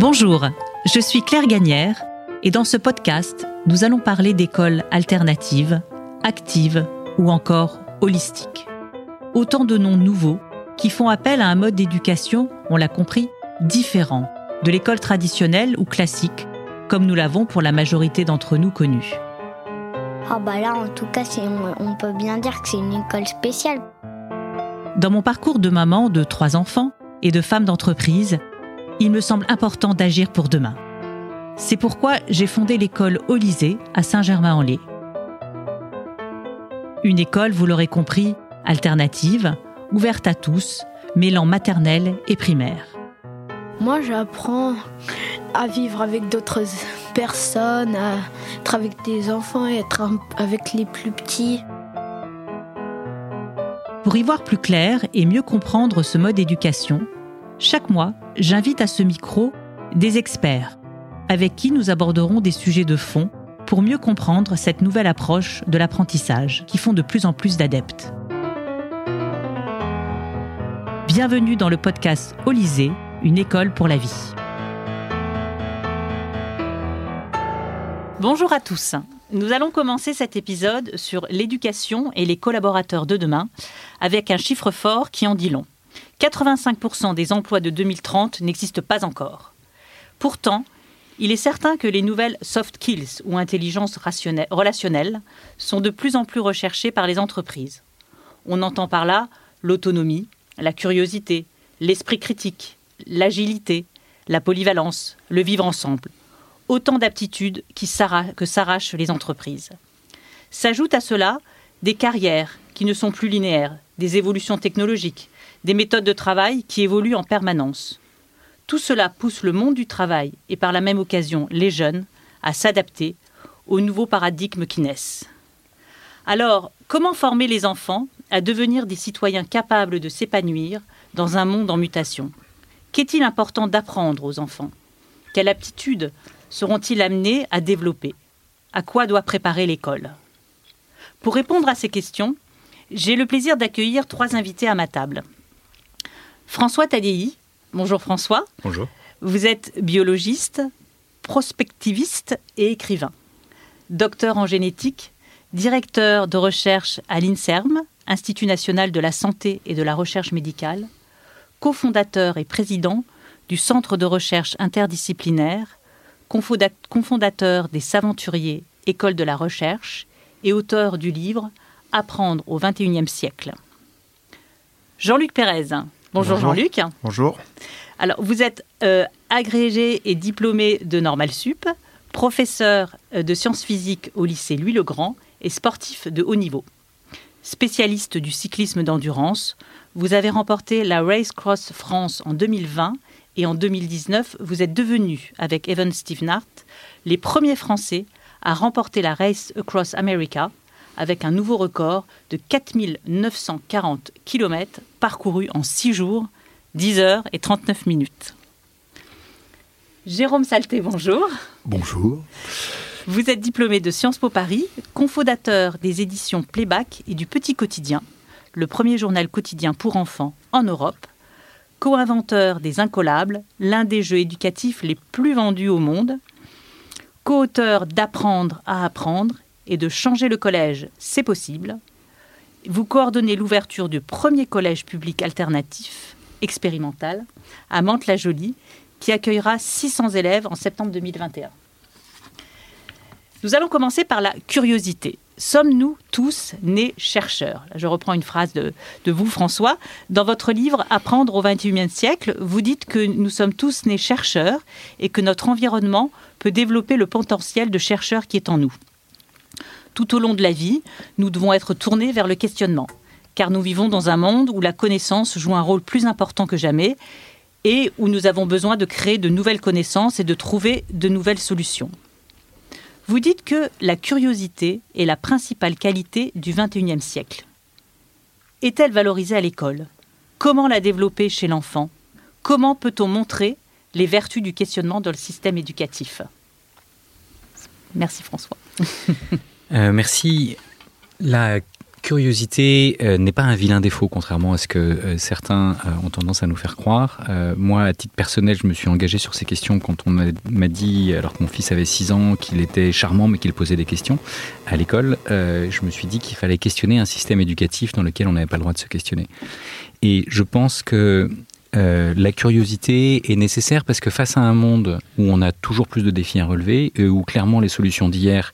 Bonjour, je suis Claire Gagnère et dans ce podcast, nous allons parler d'écoles alternatives, actives ou encore holistiques. Autant de noms nouveaux qui font appel à un mode d'éducation, on l'a compris, différent de l'école traditionnelle ou classique, comme nous l'avons pour la majorité d'entre nous connus. Ah bah là, en tout cas, on peut bien dire que c'est une école spéciale. Dans mon parcours de maman de trois enfants et de femme d'entreprise, il me semble important d'agir pour demain. C'est pourquoi j'ai fondé l'école Olysée à Saint-Germain-en-Laye. Une école, vous l'aurez compris, alternative, ouverte à tous, mêlant maternelle et primaire. Moi, j'apprends à vivre avec d'autres personnes, à être avec des enfants et être avec les plus petits. Pour y voir plus clair et mieux comprendre ce mode d'éducation, chaque mois, j'invite à ce micro des experts avec qui nous aborderons des sujets de fond pour mieux comprendre cette nouvelle approche de l'apprentissage qui font de plus en plus d'adeptes. Bienvenue dans le podcast Olysée, une école pour la vie. Bonjour à tous. Nous allons commencer cet épisode sur l'éducation et les collaborateurs de demain avec un chiffre fort qui en dit long. 85% des emplois de 2030 n'existent pas encore. Pourtant, il est certain que les nouvelles soft skills ou intelligences relationnelles sont de plus en plus recherchées par les entreprises. On entend par là l'autonomie, la curiosité, l'esprit critique, l'agilité, la polyvalence, le vivre ensemble. Autant d'aptitudes que s'arrachent les entreprises. S'ajoutent à cela des carrières qui ne sont plus linéaires, des évolutions technologiques, des méthodes de travail qui évoluent en permanence. Tout cela pousse le monde du travail et par la même occasion les jeunes à s'adapter aux nouveaux paradigmes qui naissent. Alors, comment former les enfants à devenir des citoyens capables de s'épanouir dans un monde en mutation? Qu'est-il important d'apprendre aux enfants? Quelles aptitudes seront-ils amenés à développer? À quoi doit préparer l'école? Pour répondre à ces questions, j'ai le plaisir d'accueillir trois invités à ma table. François Tadei. Bonjour François. Bonjour. Vous êtes biologiste, prospectiviste et écrivain. Docteur en génétique, directeur de recherche à l'INSERM, Institut national de la santé et de la recherche médicale, cofondateur et président du Centre de recherche interdisciplinaire, cofondateur des Saventuriers, École de la recherche et auteur du livre Apprendre au XXIe siècle. Jean-Luc Pérez, Bonjour, Jean-Luc. Bonjour. Alors, vous êtes euh, agrégé et diplômé de Normal Sup, professeur euh, de sciences physiques au lycée Louis-le-Grand et sportif de haut niveau. Spécialiste du cyclisme d'endurance, vous avez remporté la Race Cross France en 2020 et en 2019, vous êtes devenu, avec Evan Stevenart, les premiers Français à remporter la Race Across America avec un nouveau record de 4940 km parcourus en 6 jours, 10 heures et 39 minutes. Jérôme Salté, bonjour. Bonjour. Vous êtes diplômé de Sciences Po Paris, cofondateur des éditions Playback et du Petit Quotidien, le premier journal quotidien pour enfants en Europe, co-inventeur des Incollables, l'un des jeux éducatifs les plus vendus au monde, co-auteur d'Apprendre à apprendre et de changer le collège, c'est possible. Vous coordonnez l'ouverture du premier collège public alternatif expérimental à Mantes-la-Jolie, qui accueillera 600 élèves en septembre 2021. Nous allons commencer par la curiosité. Sommes-nous tous nés chercheurs? Je reprends une phrase de, vous, François. Dans votre livre Apprendre au XXIe siècle, vous dites que nous sommes tous nés chercheurs et que notre environnement peut développer le potentiel de chercheur qui est en nous. Tout au long de la vie, nous devons être tournés vers le questionnement, car nous vivons dans un monde où la connaissance joue un rôle plus important que jamais et où nous avons besoin de créer de nouvelles connaissances et de trouver de nouvelles solutions. Vous dites que la curiosité est la principale qualité du XXIe siècle. Est-elle valorisée à l'école? Comment la développer chez l'enfant? Comment peut-on montrer les vertus du questionnement dans le système éducatif? Merci François. Euh, merci. La curiosité euh, n'est pas un vilain défaut, contrairement à ce que euh, certains ont tendance à nous faire croire. moi, à titre personnel, je me suis engagé sur ces questions quand on m'a dit, alors que mon fils avait 6 ans, qu'il était charmant mais qu'il posait des questions à l'école. je me suis dit qu'il fallait questionner un système éducatif dans lequel on n'avait pas le droit de se questionner. Et je pense que euh, la curiosité est nécessaire parce que face à un monde où on a toujours plus de défis à relever, et où clairement les solutions d'hier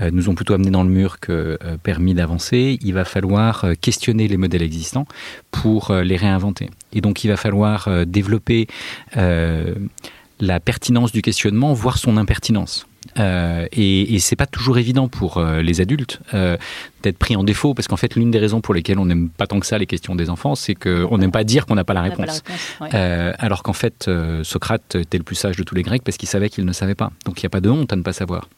euh, nous ont plutôt amené dans le mur que euh, permis d'avancer, il va falloir questionner les modèles existants pour les réinventer. Et donc il va falloir développer la pertinence du questionnement, voire son impertinence. Euh, et, et c'est pas toujours évident pour euh, les adultes euh, d'être pris en défaut, parce qu'en fait, l'une des raisons pour lesquelles on n'aime pas tant que ça les questions des enfants, c'est qu'on n'aime pas dire qu'on n'a pas la réponse. alors qu'en fait, Socrate était le plus sage de tous les Grecs parce qu'il savait qu'il ne savait pas. Donc il n'y a pas de honte à ne pas savoir.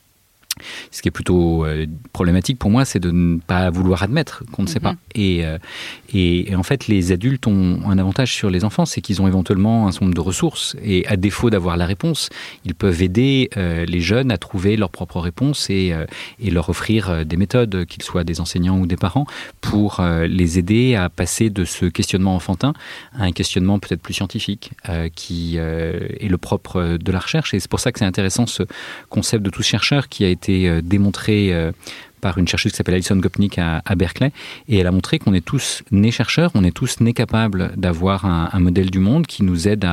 Ce qui est plutôt euh, problématique pour moi, c'est de ne pas vouloir admettre qu'on ne sait pas. Mhm. Euh, et, et, en fait, les adultes ont un avantage sur les enfants, c'est qu'ils ont éventuellement un certain nombre de ressources. Et à défaut d'avoir la réponse, ils peuvent aider euh, les jeunes à trouver leur propre réponse et, et leur offrir des méthodes, qu'ils soient des enseignants ou des parents, pour les aider à passer de ce questionnement enfantin à un questionnement peut-être plus scientifique, qui est le propre de la recherche. Et c'est pour ça que c'est intéressant ce concept de tous chercheurs qui a été euh, démontré euh, par une chercheuse qui s'appelle Alison Gopnik à, Berkeley, et elle a montré qu'on est tous nés chercheurs, on est tous nés capables d'avoir un, modèle du monde qui nous aide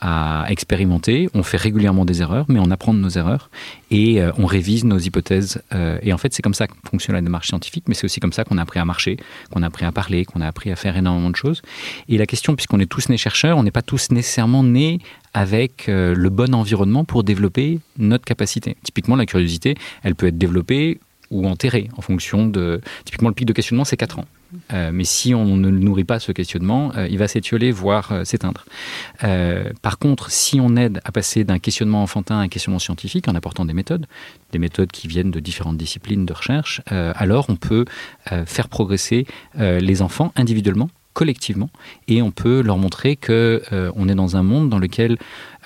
à, expérimenter. On fait régulièrement des erreurs, mais on apprend de nos erreurs et euh, on révise nos hypothèses. et en fait, c'est comme ça que fonctionne la démarche scientifique, mais c'est aussi comme ça qu'on a appris à marcher, qu'on a appris à parler, qu'on a appris à faire énormément de choses. Et la question, puisqu'on est tous nés chercheurs, on n'est pas tous nécessairement nés avec euh, le bon environnement pour développer notre capacité. Typiquement, la curiosité, elle peut être développée ou enterrée en fonction de... Typiquement, le pic de questionnement, c'est 4 ans. Euh, mais si on ne nourrit pas ce questionnement, euh, il va s'étioler, voire s'éteindre. par contre, si on aide à passer d'un questionnement enfantin à un questionnement scientifique en apportant des méthodes, des méthodes qui viennent de différentes disciplines de recherche, alors on peut faire progresser les enfants individuellement collectivement et on peut leur montrer que euh, on est dans un monde dans lequel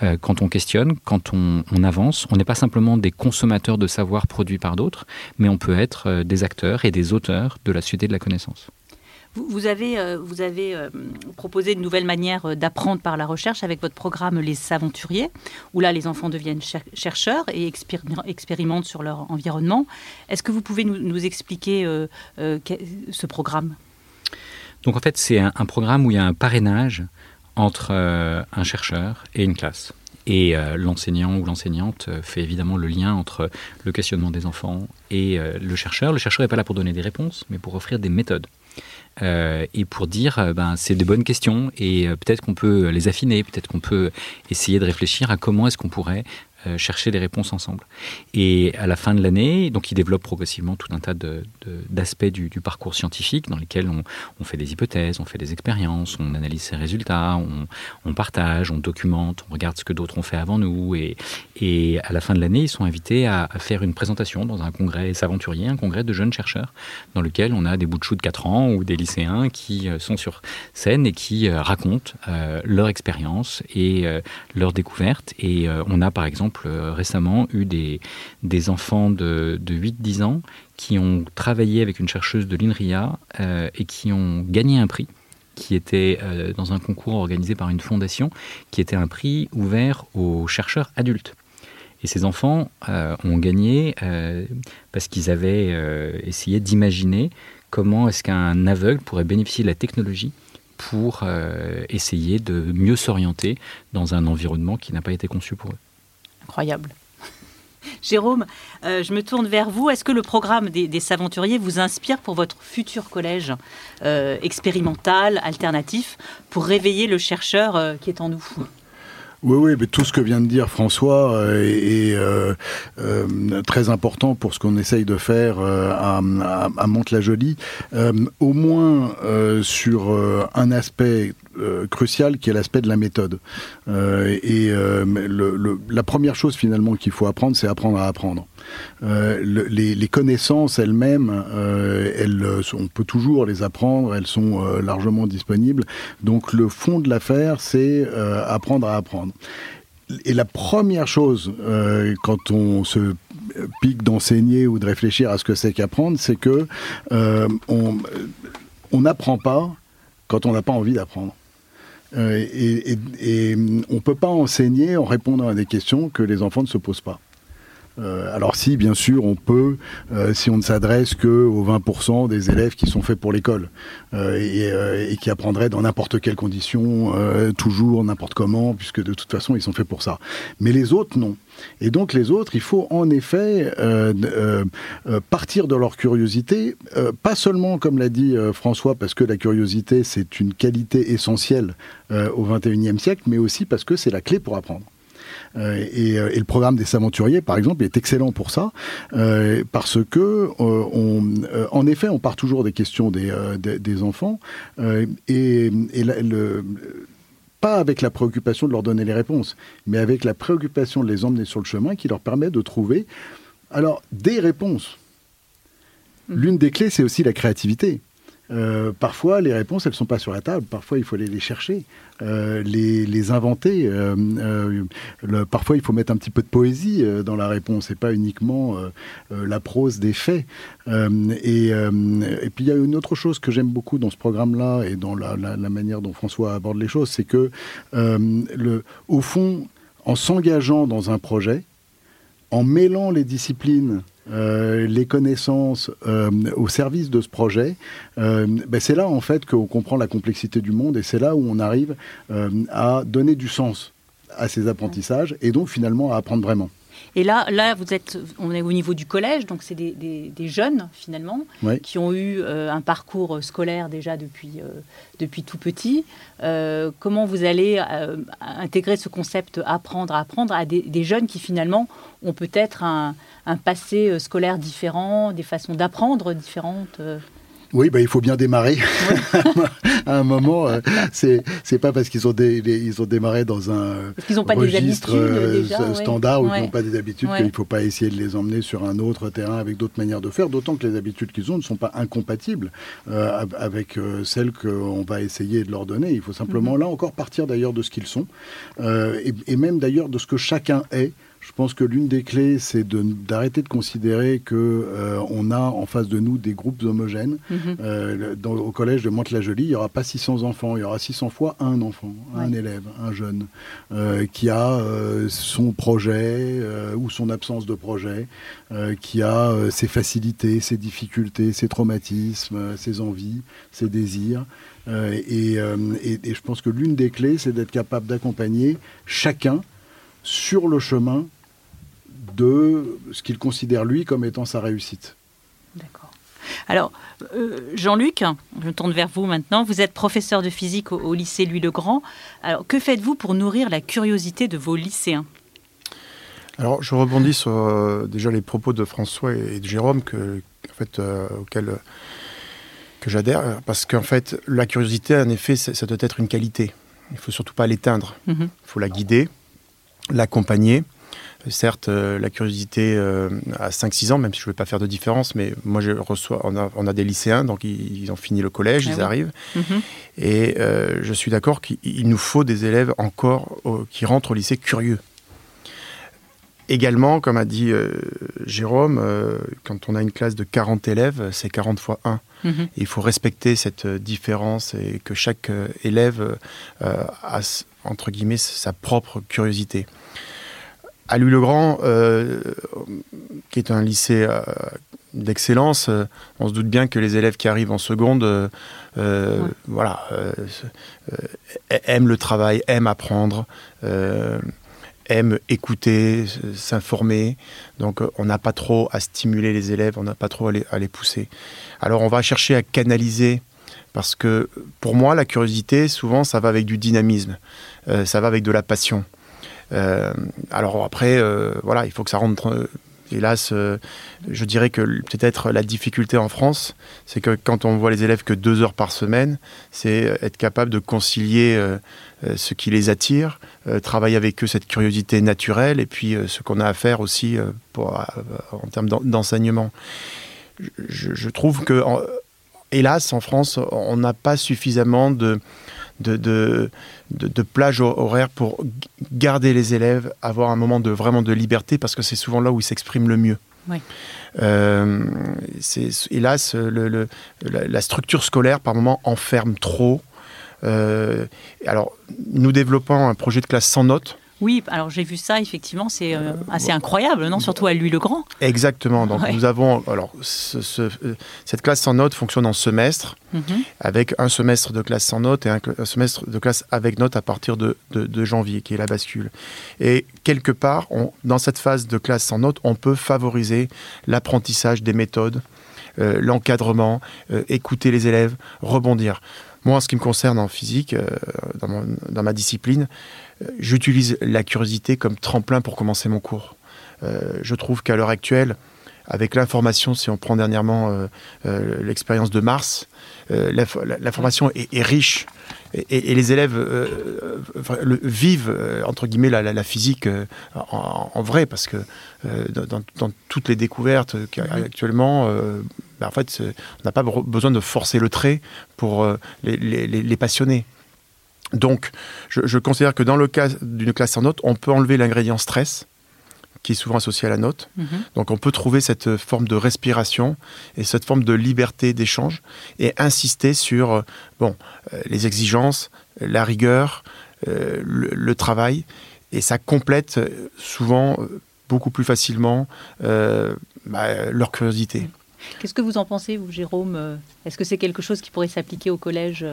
euh, quand on questionne, quand on, avance, on n'est pas simplement des consommateurs de savoir produits par d'autres, mais on peut être euh, des acteurs et des auteurs de la société de la connaissance. Vous, avez, vous avez proposé une nouvelle manière d'apprendre par la recherche avec votre programme Les Aventuriers, où là les enfants deviennent chercheurs et expérimentent sur leur environnement. Est-ce que vous pouvez nous, nous expliquer ce programme? Donc en fait, c'est un, programme où il y a un parrainage entre euh, un chercheur et une classe. Et euh, l'enseignant ou l'enseignante euh, fait évidemment le lien entre le questionnement des enfants et le chercheur. Le chercheur n'est pas là pour donner des réponses, mais pour offrir des méthodes. et pour dire, ben, c'est des bonnes questions et peut-être qu'on peut les affiner, peut-être qu'on peut essayer de réfléchir à comment est-ce qu'on pourrait euh, chercher des réponses ensemble. Et à la fin de l'année, donc il développe progressivement tout un tas d'aspects du, parcours scientifique dans lesquels on, fait des hypothèses, on fait des expériences, on analyse ses résultats, on, partage, on documente, on regarde ce que d'autres ont fait avant nous. Et, et à la fin de l'année, ils sont invités à, faire une présentation dans un congrès s'aventurier, un congrès de jeunes chercheurs, dans lequel on a des bouts de chou de 4 ans ou des lycéens qui euh, sont sur scène et qui euh, racontent leur expérience et leurs découvertes. Et on a par exemple euh, récemment eu des, des enfants de, de 8-10 ans qui ont travaillé avec une chercheuse de l'INRIA euh, et qui ont gagné un prix qui était euh, dans un concours organisé par une fondation, qui était un prix ouvert aux chercheurs adultes. Et ces enfants ont gagné parce qu'ils avaient essayé d'imaginer comment est-ce qu'un aveugle pourrait bénéficier de la technologie pour essayer de mieux s'orienter dans un environnement qui n'a pas été conçu pour eux incroyable. Jérôme, euh, je me tourne vers vous. Est-ce que le programme des, Saventuriers vous inspire pour votre futur collège euh, expérimental, alternatif, pour réveiller le chercheur euh, qui est en nous? Oui, oui, tout ce que vient de dire François est, très important pour ce qu'on essaye de faire à, à, à Mantes-la-Jolie. au moins sur un aspect crucial qui est l'aspect de la méthode. Euh, et euh, la première chose finalement qu'il faut apprendre, c'est apprendre à apprendre. Les, les, connaissances elles-mêmes, elles, on peut toujours les apprendre, elles sont largement disponibles. Donc le fond de l'affaire, c'est apprendre à apprendre. Et la première chose, quand on se pique d'enseigner ou de réfléchir à ce que c'est qu'apprendre, c'est que on n'apprend pas quand on n'a pas envie d'apprendre. Et, et on ne peut pas enseigner en répondant à des questions que les enfants ne se posent pas. Euh, alors si, bien sûr, on peut, euh, si on ne s'adresse que aux 20% des élèves qui sont faits pour l'école euh, et, qui apprendraient dans n'importe quelle condition, toujours, n'importe comment, puisque de toute façon, ils sont faits pour ça. Mais les autres, non. Et donc les autres, il faut en effet partir de leur curiosité, pas seulement comme l'a dit François, parce que la curiosité c'est une qualité essentielle au XXIe siècle, mais aussi parce que c'est la clé pour apprendre. Euh, euh, et, le programme des aventuriers, par exemple, est excellent pour ça, euh, parce que on, en effet, on part toujours des questions des, des, enfants et, le pas avec la préoccupation de leur donner les réponses, mais avec la préoccupation de les emmener sur le chemin qui leur permet de trouver alors des réponses. Mmh. L'une des clés, c'est aussi la créativité. Euh, parfois, les réponses, elles ne sont pas sur la table. Parfois, il faut aller les chercher, euh, les, inventer. Euh, parfois, il faut mettre un petit peu de poésie dans la réponse et pas uniquement la prose des faits. Et, puis, il y a une autre chose que j'aime beaucoup dans ce programme-là et dans la, manière dont François aborde les choses, c'est que, au fond, en s'engageant dans un projet, en mêlant les disciplines euh, les connaissances euh, au service de ce projet, euh, ben c'est là en fait qu'on comprend la complexité du monde et c'est là où on arrive à donner du sens à ces apprentissages et donc finalement à apprendre vraiment. Et là, là, vous êtes, on est au niveau du collège, donc c'est des, jeunes finalement qui ont eu un parcours scolaire déjà depuis, depuis tout petit. comment vous allez intégrer ce concept apprendre, apprendre à des jeunes qui finalement ont peut-être un, un passé euh, scolaire différent, des façons d'apprendre différentes euh. Oui, bah, il faut bien démarrer. à un moment, euh, c'est c'est pas parce qu'ils ont ils ont démarré dans un registre standard ou qu'ils n'ont pas des habitudes qu'il ne faut pas essayer de les emmener sur un autre terrain avec d'autres manières de faire. D'autant que les habitudes qu'ils ont ne sont pas incompatibles avec celles qu'on va essayer de leur donner. Il faut simplement mhm. là encore partir d'ailleurs de ce qu'ils sont et, et, même d'ailleurs de ce que chacun est je pense que l'une des clés, c'est d'arrêter de, considérer que euh, on a en face de nous des groupes homogènes. Mhm. Euh, au collège de Mantes-la-Jolie, il n'y aura pas 600 enfants, il y aura 600 fois un enfant, un élève, un jeune, euh, qui a son projet ou son absence de projet, qui a ses facilités, ses difficultés, ses traumatismes, ses envies, ses désirs. et, je pense que l'une des clés, c'est d'être capable d'accompagner chacun sur le chemin de ce qu'il considère lui comme étant sa réussite. D'accord. Alors, euh, Jean-Luc, je me tourne vers vous maintenant. Vous êtes professeur de physique au, lycée Louis-le-Grand. Alors, que faites-vous pour nourrir la curiosité de vos lycéens? Alors, je rebondis sur euh, déjà les propos de François et de Jérôme que, en fait, euh, auxquels que j'adhère, parce qu'en fait, la curiosité, en effet, ça doit être une qualité. Il ne faut surtout pas l'éteindre. Mhm. Il faut la guider, l'accompagner. Certes, euh, la curiosité euh, à 5-6 ans, même si je ne vais pas faire de différence, mais moi, je reçois, on, a, on a des lycéens, donc ils, ont fini le collège, ah ils arrivent. Mhm. Et euh, je suis d'accord qu'il nous faut des élèves encore qui rentrent au lycée curieux. Également, comme a dit Jérôme, quand on a une classe de 40 élèves, c'est 40 fois 1. Mhm. il faut respecter cette différence et que chaque élève a entre guillemets, sa propre curiosité. À Louis-le-Grand, euh, qui est un lycée euh, d'excellence, euh, on se doute bien que les élèves qui arrivent en seconde, voilà, aiment le travail, aiment apprendre, aiment écouter, s'informer. Donc, on n'a pas trop à stimuler les élèves, on n'a pas trop à les, pousser. Alors, on va chercher à canaliser parce que pour moi, la curiosité, souvent, ça va avec du dynamisme, euh, ça va avec de la passion. Euh, alors après, euh, voilà, il faut que ça rentre. hélas, je dirais que peut-être la difficulté en France, c'est que quand on voit les élèves que deux heures par semaine, c'est être capable de concilier ce qui les attire, travailler avec eux cette curiosité naturelle, et puis ce qu'on a à faire aussi pour, en termes d'enseignement. Je, je, trouve que hélas, en France, on n'a pas suffisamment de, de, de, de, plage horaire pour garder les élèves, avoir un moment de vraiment de liberté, parce que c'est souvent là où ils s'expriment le mieux. Oui. Euh, hélas, le, la, structure scolaire, par moment, enferme trop. Euh, alors, nous développons un projet de classe sans notes. Oui, alors j'ai vu ça, effectivement, c'est euh, assez incroyable, non Surtout à lui le grand. Exactement. Donc nous avons, alors, ce, cette classe sans notes fonctionne en semestre, mhm. avec un semestre de classe sans notes et un, semestre de classe avec notes à partir de, de, janvier, qui est la bascule. Et quelque part, on, dans cette phase de classe sans notes, on peut favoriser l'apprentissage des méthodes, euh, l'encadrement, euh, écouter les élèves, rebondir. Moi, en ce qui me concerne en physique, dans, dans ma discipline, j'utilise la curiosité comme tremplin pour commencer mon cours. Euh, je trouve qu'à l'heure actuelle, avec l'information, si on prend dernièrement euh, euh, l'expérience de Mars, l'information est, riche et, les élèves vivent, entre guillemets, la, physique en, vrai, parce que dans, toutes les découvertes actuellement, ben, en fait, on n'a pas besoin de forcer le trait pour les, les passionner. Donc, je, considère que dans le cas d'une classe en note, on peut enlever l'ingrédient stress, qui est souvent associé à la note. Mhm. Donc, on peut trouver cette forme de respiration et cette forme de liberté d'échange et insister sur euh, bon, euh, les exigences, la rigueur, euh, le, travail. Et ça complète souvent beaucoup plus facilement bah, leur curiosité. Qu'est-ce que vous en pensez, vous, Jérôme? Est-ce que c'est quelque chose qui pourrait s'appliquer au collège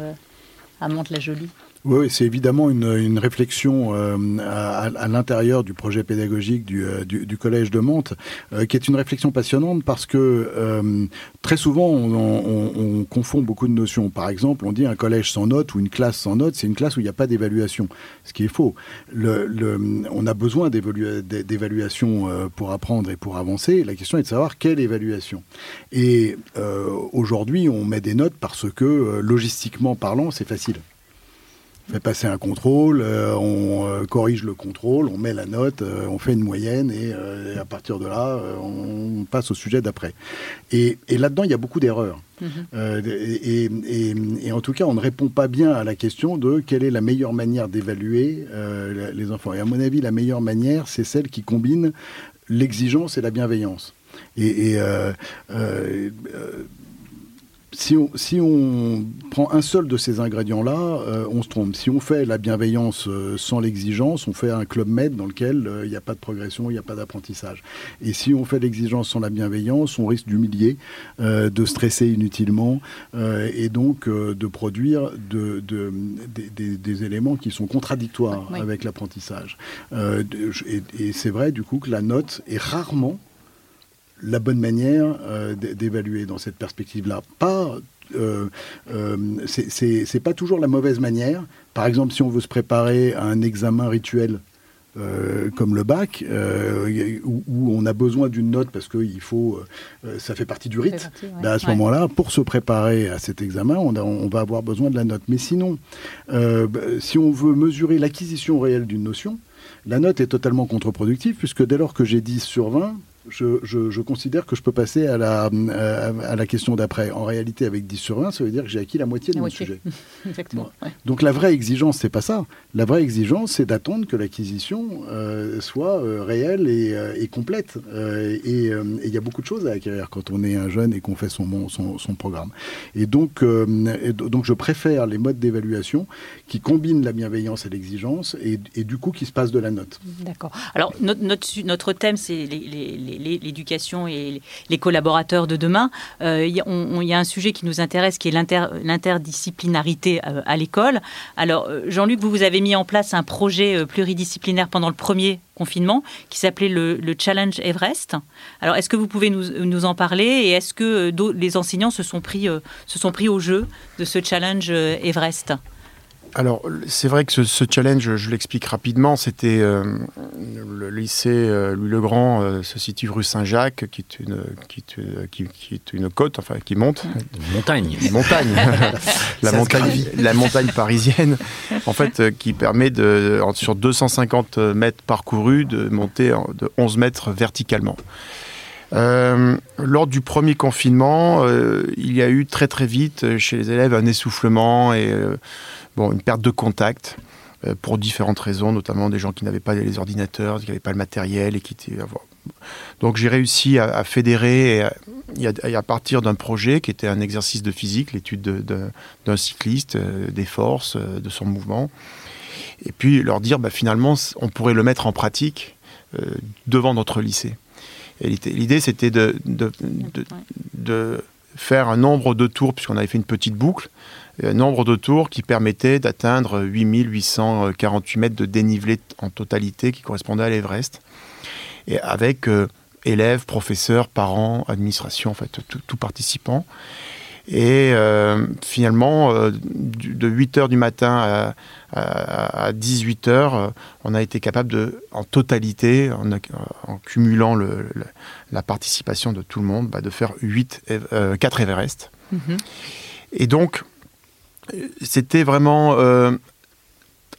à Mantes-la-Jolie? Oui, c'est évidemment une, réflexion euh, à, l'intérieur du projet pédagogique du, euh, Collège de Mantes, euh, qui est une réflexion passionnante parce que très souvent on, on, on, confond beaucoup de notions. Par exemple, on dit un collège sans notes ou une classe sans notes, c'est une classe où il n'y a pas d'évaluation, ce qui est faux. On a besoin d'évaluation pour apprendre et pour avancer. La question est de savoir quelle évaluation. Et aujourd'hui, on met des notes parce que logistiquement parlant, c'est facile fait passer un contrôle, euh, on euh, corrige le contrôle, on met la note, euh, on fait une moyenne et, à partir de là, on passe au sujet d'après. Et, là-dedans, il y a beaucoup d'erreurs. Mhm. Et, et, en tout cas, on ne répond pas bien à la question de quelle est la meilleure manière d'évaluer les enfants. Et à mon avis, la meilleure manière, c'est celle qui combine l'exigence et la bienveillance. Et, si on, si on, prend un seul de ces ingrédients-là, euh, on se trompe. Si on fait la bienveillance euh, sans l'exigence, on fait un club med dans lequel euh, il n'y a pas de progression, il n'y a pas d'apprentissage. Et si on fait l'exigence sans la bienveillance, on risque d'humilier, de stresser inutilement et donc de produire de, de, des, éléments qui sont contradictoires avec l'apprentissage. et, et c'est vrai du coup que la note est rarement la bonne manière euh, d'évaluer dans cette perspective-là. Pas, euh, euh, c'est pas toujours la mauvaise manière. Par exemple, si on veut se préparer à un examen rituel comme le bac, où, on a besoin d'une note parce que il faut, ça fait partie du rite. Ben, à ce moment-là, pour se préparer à cet examen, on, on, va avoir besoin de la note. Mais sinon, si on veut mesurer l'acquisition réelle d'une notion, la note est totalement contre-productive puisque dès lors que j'ai 10 sur 20, je, considère que je peux passer à la, à, la question d'après. En réalité, avec 10 sur 20, ça veut dire que j'ai acquis la moitié de mon sujet. Exactement. Donc la vraie exigence, c'est pas ça. La vraie exigence, c'est d'attendre que l'acquisition euh, soit euh, réelle et, euh, complète. et il y a beaucoup de choses à acquérir quand on est un jeune et qu'on fait son, son, son, programme. Et donc, donc je préfère les modes d'évaluation qui combinent la bienveillance et l'exigence et, et, du coup qui se passent de la note. D'accord. Alors notre, notre, notre thème, c'est les l'éducation et les collaborateurs de demain. Euh, il y, a un sujet qui nous intéresse, qui est l'interdisciplinarité euh, à l'école. Alors, euh, Jean-Luc, vous, vous avez mis en place un projet pluridisciplinaire pendant le premier confinement qui s'appelait le, Challenge Everest. Alors, est-ce que vous pouvez nous, en parler et est-ce que les enseignants se sont, pris, se sont pris au jeu de ce Challenge Everest? Alors, c'est vrai que ce, challenge, je, l'explique rapidement, c'était euh, le lycée euh, Louis-le-Grand euh, se situe rue Saint-Jacques, qui est une qui est, une côte, enfin qui monte. Une montagne. Une montagne. la montagne, la montagne parisienne, en fait, qui permet de sur 250 mètres parcourus de monter de 11 mètres verticalement. lors du premier confinement, il y a eu très très vite chez les élèves un essoufflement et bon, une perte de contact. Euh, pour différentes raisons, notamment des gens qui n'avaient pas les ordinateurs, qui n'avaient pas le matériel et qui étaient. Donc j'ai réussi à, fédérer et à, partir d'un projet qui était un exercice de physique, l'étude d'un cycliste, euh, des forces, euh, de son mouvement, et puis leur dire bah, finalement on pourrait le mettre en pratique devant notre lycée. L'idée c'était de, de, de, faire un nombre de tours, puisqu'on avait fait une petite boucle, nombre de tours qui permettait d'atteindre 8848 mètres de dénivelé en totalité qui correspondait à l'Everest. Et avec euh, élèves, professeurs, parents, administration, en fait, tout, participant. Et euh, finalement, euh, de 8h du matin à, 18h, on a été capable de, en totalité, en, cumulant la participation de tout le monde, bah, de faire 8, 4 Everest. Mm-hmm. Et donc, c'était vraiment. Euh,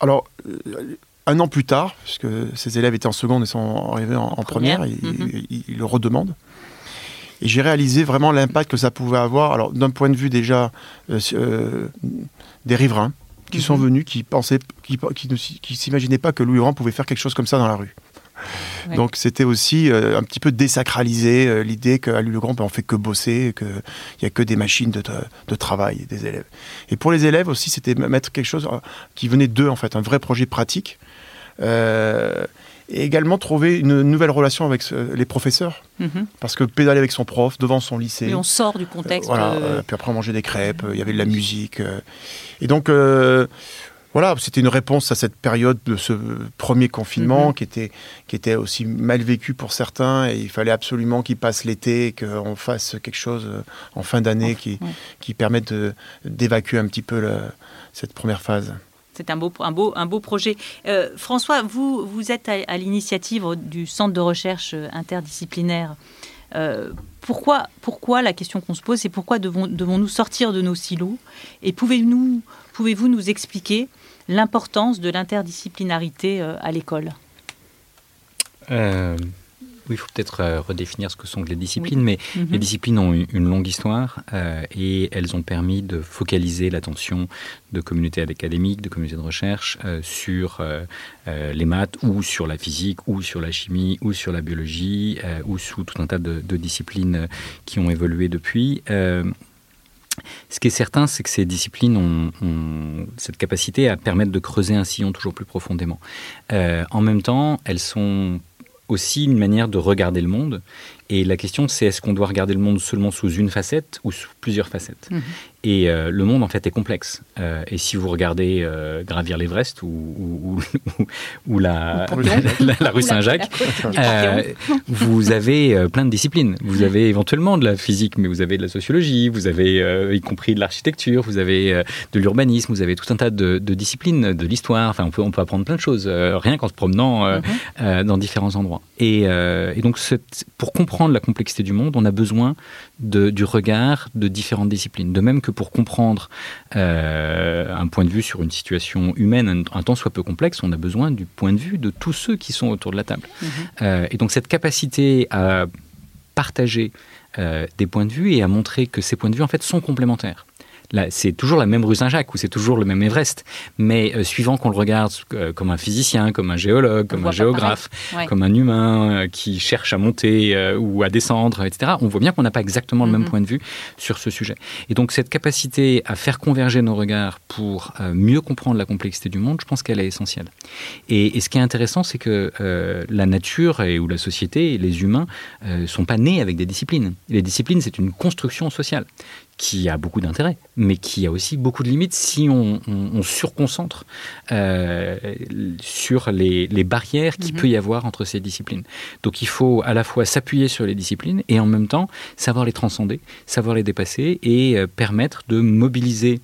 alors, euh, un an plus tard, puisque ces élèves étaient en seconde et sont arrivés en, première, mhm. ils, le redemandent. Et j'ai réalisé vraiment l'impact que ça pouvait avoir. Alors, d'un point de vue déjà euh, des riverains qui sont mhm. venus, qui pensaient, qui, qui, s'imaginaient pas que Louis Laurent pouvait faire quelque chose comme ça dans la rue. Donc c'était aussi euh, un petit peu désacraliser euh, l'idée qu'à lui le Grand, ben, on fait que bosser, qu'il n'y a que des machines de, de, travail des élèves. Et pour les élèves aussi, c'était mettre quelque chose euh, qui venait d'eux, en fait, un vrai projet pratique. et également trouver une nouvelle relation avec les professeurs. Mhm. Parce que pédaler avec son prof devant son lycée. Et on sort du contexte. voilà, puis après on mangeait des crêpes, il y avait de la musique. et donc voilà, c'était une réponse à cette période de ce premier confinement mhm. qui, était, qui était aussi mal vécu pour certains et il fallait absolument qu'il passe l'été et qu'on fasse quelque chose euh, en fin d'année qui, qui permette d'évacuer un petit peu cette première phase. C'est un beau, un, beau, un beau projet. Euh, François, vous, vous êtes à, l'initiative du Centre de recherche interdisciplinaire. Euh, pourquoi, pourquoi la question qu'on se pose, c'est pourquoi devons-nous sortir de nos silos Et pouvez-vous pouvez nous expliquer l'importance de l'interdisciplinarité euh, à l'école euh, oui, il faut peut-être euh, redéfinir ce que sont les disciplines, mais mhm. les disciplines ont une, longue histoire et elles ont permis de focaliser l'attention de communautés académiques, de communautés de recherche sur les maths ou sur la physique ou sur la chimie ou sur la biologie ou sous tout un tas de, de disciplines qui ont évolué depuis. Ce qui est certain, c'est que ces disciplines ont, cette capacité à permettre de creuser un sillon toujours plus profondément. Euh, en même temps, elles sont aussi une manière de regarder le monde. Et la question, c'est est-ce qu'on doit regarder le monde seulement sous une facette ou sous plusieurs facettes mhm. Et euh, le monde, en fait, est complexe. Euh, et si vous regardez euh, gravir l'Everest ou, ou, la, la, rue Saint-Jacques, vous avez plein de disciplines. Vous avez éventuellement de la physique, mais vous avez de la sociologie, vous avez y compris de l'architecture, vous avez de l'urbanisme, vous avez tout un tas de, disciplines, de l'histoire. Enfin, on peut, on peut apprendre plein de choses, rien qu'en se promenant mhm. dans différents endroits. Et, et donc, pour comprendre la complexité du monde, on a besoin de, du regard de différentes disciplines. De même que pour comprendre euh, un point de vue sur une situation humaine, un, temps soit peu complexe, on a besoin du point de vue de tous ceux qui sont autour de la table. Mhm. Euh, et donc cette capacité à partager euh, des points de vue et à montrer que ces points de vue en fait sont complémentaires c'est toujours la même rue Saint-Jacques ou c'est toujours le même Everest. Mais euh, suivant qu'on le regarde euh, comme un physicien, comme un géologue, comme un géographe, comme un humain euh, qui cherche à monter ou à descendre, etc., on voit bien qu'on n'a pas exactement le même mm-hmm. point de vue sur ce sujet. Et donc cette capacité à faire converger nos regards pour mieux comprendre la complexité du monde, je pense qu'elle est essentielle. Et, ce qui est intéressant, c'est que la nature et, ou la société les humains ne sont pas nés avec des disciplines. Les disciplines, c'est une construction sociale qui a beaucoup d'intérêt, mais qui a aussi beaucoup de limites si on, on, surconcentre euh, sur les, les, barrières qu'il mhm. peut y avoir entre ces disciplines. Donc il faut à la fois s'appuyer sur les disciplines et en même temps savoir les transcender, savoir les dépasser et euh, permettre de mobiliser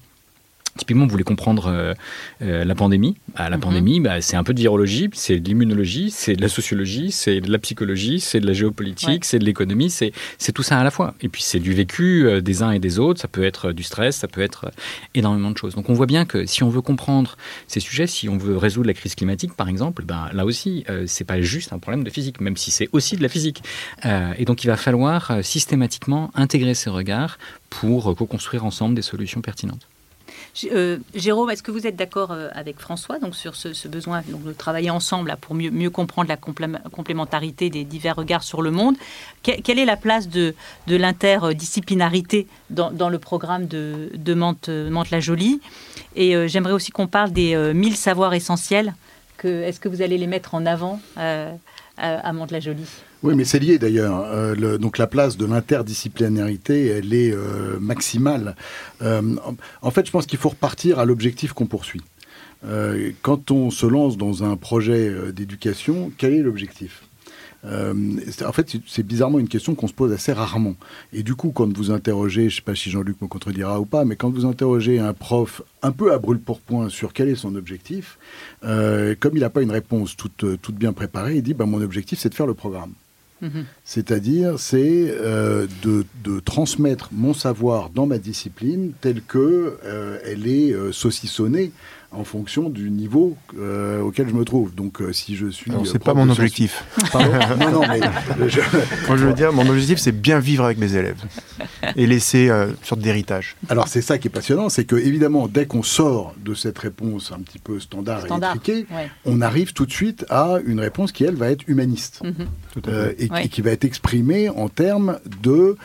Typiquement, vous voulez comprendre euh, euh, la pandémie. Bah, la mhm. pandémie, bah, c'est un peu de virologie, c'est de l'immunologie, c'est de la sociologie, c'est de la psychologie, c'est de la géopolitique, c'est de l'économie, c'est tout ça à la fois. Et puis c'est du vécu euh, des uns et des autres, ça peut être du stress, ça peut être énormément de choses. Donc on voit bien que si on veut comprendre ces sujets, si on veut résoudre la crise climatique par exemple, ben, là aussi, c'est pas juste un problème de physique, même si c'est aussi de la physique. et donc il va falloir systématiquement intégrer ces regards pour co-construire ensemble des solutions pertinentes. Euh, Jérôme, est-ce que vous êtes d'accord euh, avec François donc, sur ce, besoin de travailler ensemble pour mieux, comprendre la complémentarité des divers regards sur le monde? Quelle est la place de, l'interdisciplinarité dans, le programme de, de Mante-la-Jolie Et euh, j'aimerais aussi qu'on parle des 1000 savoirs essentiels. Est-ce que vous allez les mettre en avant à Mante-la-Jolie oui, mais c'est lié d'ailleurs. Euh, donc la place de l'interdisciplinarité, elle est euh, maximale. Euh, en fait, je pense qu'il faut repartir à l'objectif qu'on poursuit. quand on se lance dans un projet d'éducation, quel est l'objectif? En fait, c'est bizarrement une question qu'on se pose assez rarement. Et du coup, quand vous interrogez, je ne sais pas si Jean-Luc me contredira ou pas, mais quand vous interrogez un prof un peu à brûle pour point sur quel est son objectif, comme il n'a pas une réponse toute, toute bien préparée, il dit bah, Mon objectif, c'est de faire le programme. Mhm. C'est-à-dire, c'est euh, de, de, transmettre mon savoir dans ma discipline telle que elle est saucissonnée en fonction du niveau euh, auquel je me trouve. Donc, euh, si je suis. c'est pas mon objectif. non, non, mais. Moi, je veux dire, mon objectif, c'est bien vivre avec mes élèves et laisser euh, une sorte d'héritage. Alors, c'est ça qui est passionnant, c'est que, évidemment, dès qu'on sort de cette réponse un petit peu standard, et étriquée, on arrive tout de suite à une réponse qui, elle, va être humaniste. Mhm. et, qui va être exprimée en termes de.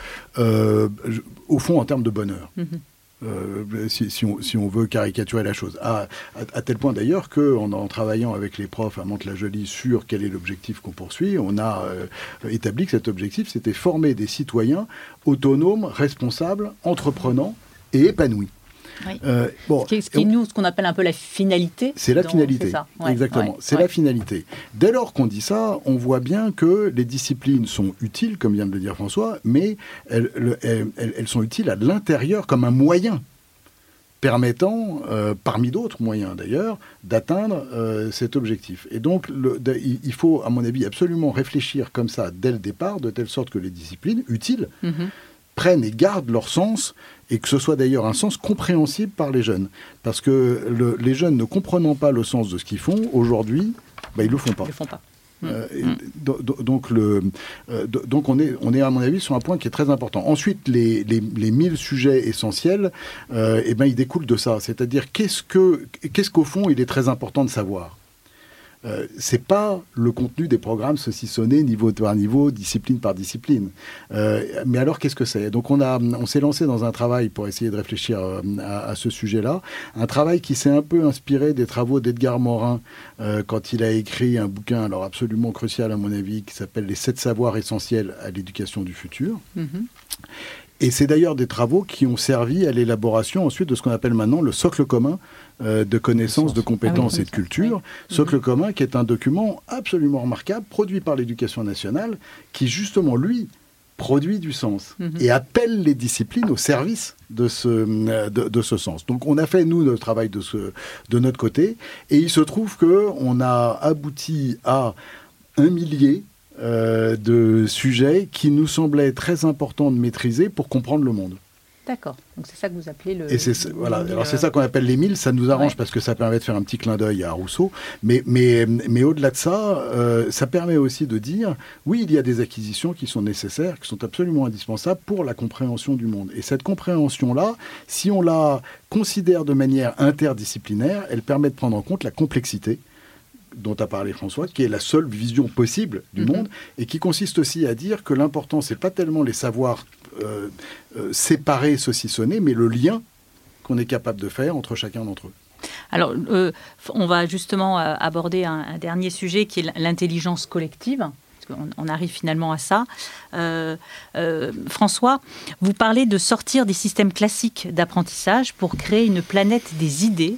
au fond, en termes de bonheur. Mhm. Euh, si, on, veut caricaturer la chose. À, tel point d'ailleurs qu'en en travaillant avec les profs à Mantes-la-Jolie sur quel est l'objectif qu'on poursuit, on a euh, établi que cet objectif, c'était former des citoyens autonomes, responsables, entreprenants et épanouis. Euh, bon, ce qui est, nous, ce qu'on appelle un peu la finalité. C'est la finalité, exactement. c'est la finalité. Dès lors qu'on dit ça, on voit bien que les disciplines sont utiles, comme vient de le dire François, mais elles, elles, sont utiles à l'intérieur comme un moyen permettant, euh, parmi d'autres moyens d'ailleurs, d'atteindre euh, cet objectif. Et donc, le, il faut, à mon avis, absolument réfléchir comme ça dès le départ, de telle sorte que les disciplines utiles mm-hmm. prennent et gardent leur sens et que ce soit d'ailleurs un sens compréhensible par les jeunes. Parce que les jeunes ne comprenant pas le sens de ce qu'ils font, aujourd'hui, bah, ils ne le font pas. Ils le font pas. Euh, donc, le, euh, donc on, est, on est, à mon avis, sur un point qui est très important. Ensuite, les, les, les 1000 sujets essentiels, euh, eh ben, ils découlent de ça. C'est-à-dire, qu'est-ce qu'au fond, il est très important de savoir euh, c'est pas le contenu des programmes saucissonnés niveau par niveau, discipline par discipline. Euh, mais alors, qu'est-ce que c'est? Donc, on, a, on s'est lancé dans un travail pour essayer de réfléchir euh, à, ce sujet-là. Un travail qui s'est un peu inspiré des travaux d'Edgar Morin quand il a écrit un bouquin, alors absolument crucial à mon avis, qui s'appelle Les sept savoirs essentiels à l'éducation du futur. Mm-hmm. Et c'est d'ailleurs des travaux qui ont servi à l'élaboration ensuite de ce qu'on appelle maintenant le socle commun euh, de connaissances, de compétences ah et de culture. Socle mhm. commun qui est un document absolument remarquable, produit par l'éducation nationale, qui justement, lui, produit du sens mhm. et appelle les disciplines au service de ce, euh, de, ce sens. Donc on a fait, nous, notre travail de, ce, de notre côté, et il se trouve qu'on a abouti à un millier euh, de sujets qui nous semblaient très importants de maîtriser pour comprendre le monde. D'accord. Donc c'est ça que vous appelez le. Et c'est voilà. Alors c'est ça qu'on appelle les mille. Ça nous arrange parce que ça permet de faire un petit clin d'œil à Rousseau. Mais mais mais au-delà de ça, euh, ça permet aussi de dire oui, il y a des acquisitions qui sont nécessaires, qui sont absolument indispensables pour la compréhension du monde. Et cette compréhension là, si on la considère de manière interdisciplinaire, elle permet de prendre en compte la complexité dont a parlé François, qui est la seule vision possible du mhm. monde, et qui consiste aussi à dire que l'important, c'est pas tellement les savoirs euh, euh, séparés, saucissonnés, mais le lien qu'on est capable de faire entre chacun d'entre eux. Alors, euh, on va justement aborder un, dernier sujet qui est l'intelligence collective. On, arrive finalement à ça. François, vous parlez de sortir des systèmes classiques d'apprentissage pour créer une planète des idées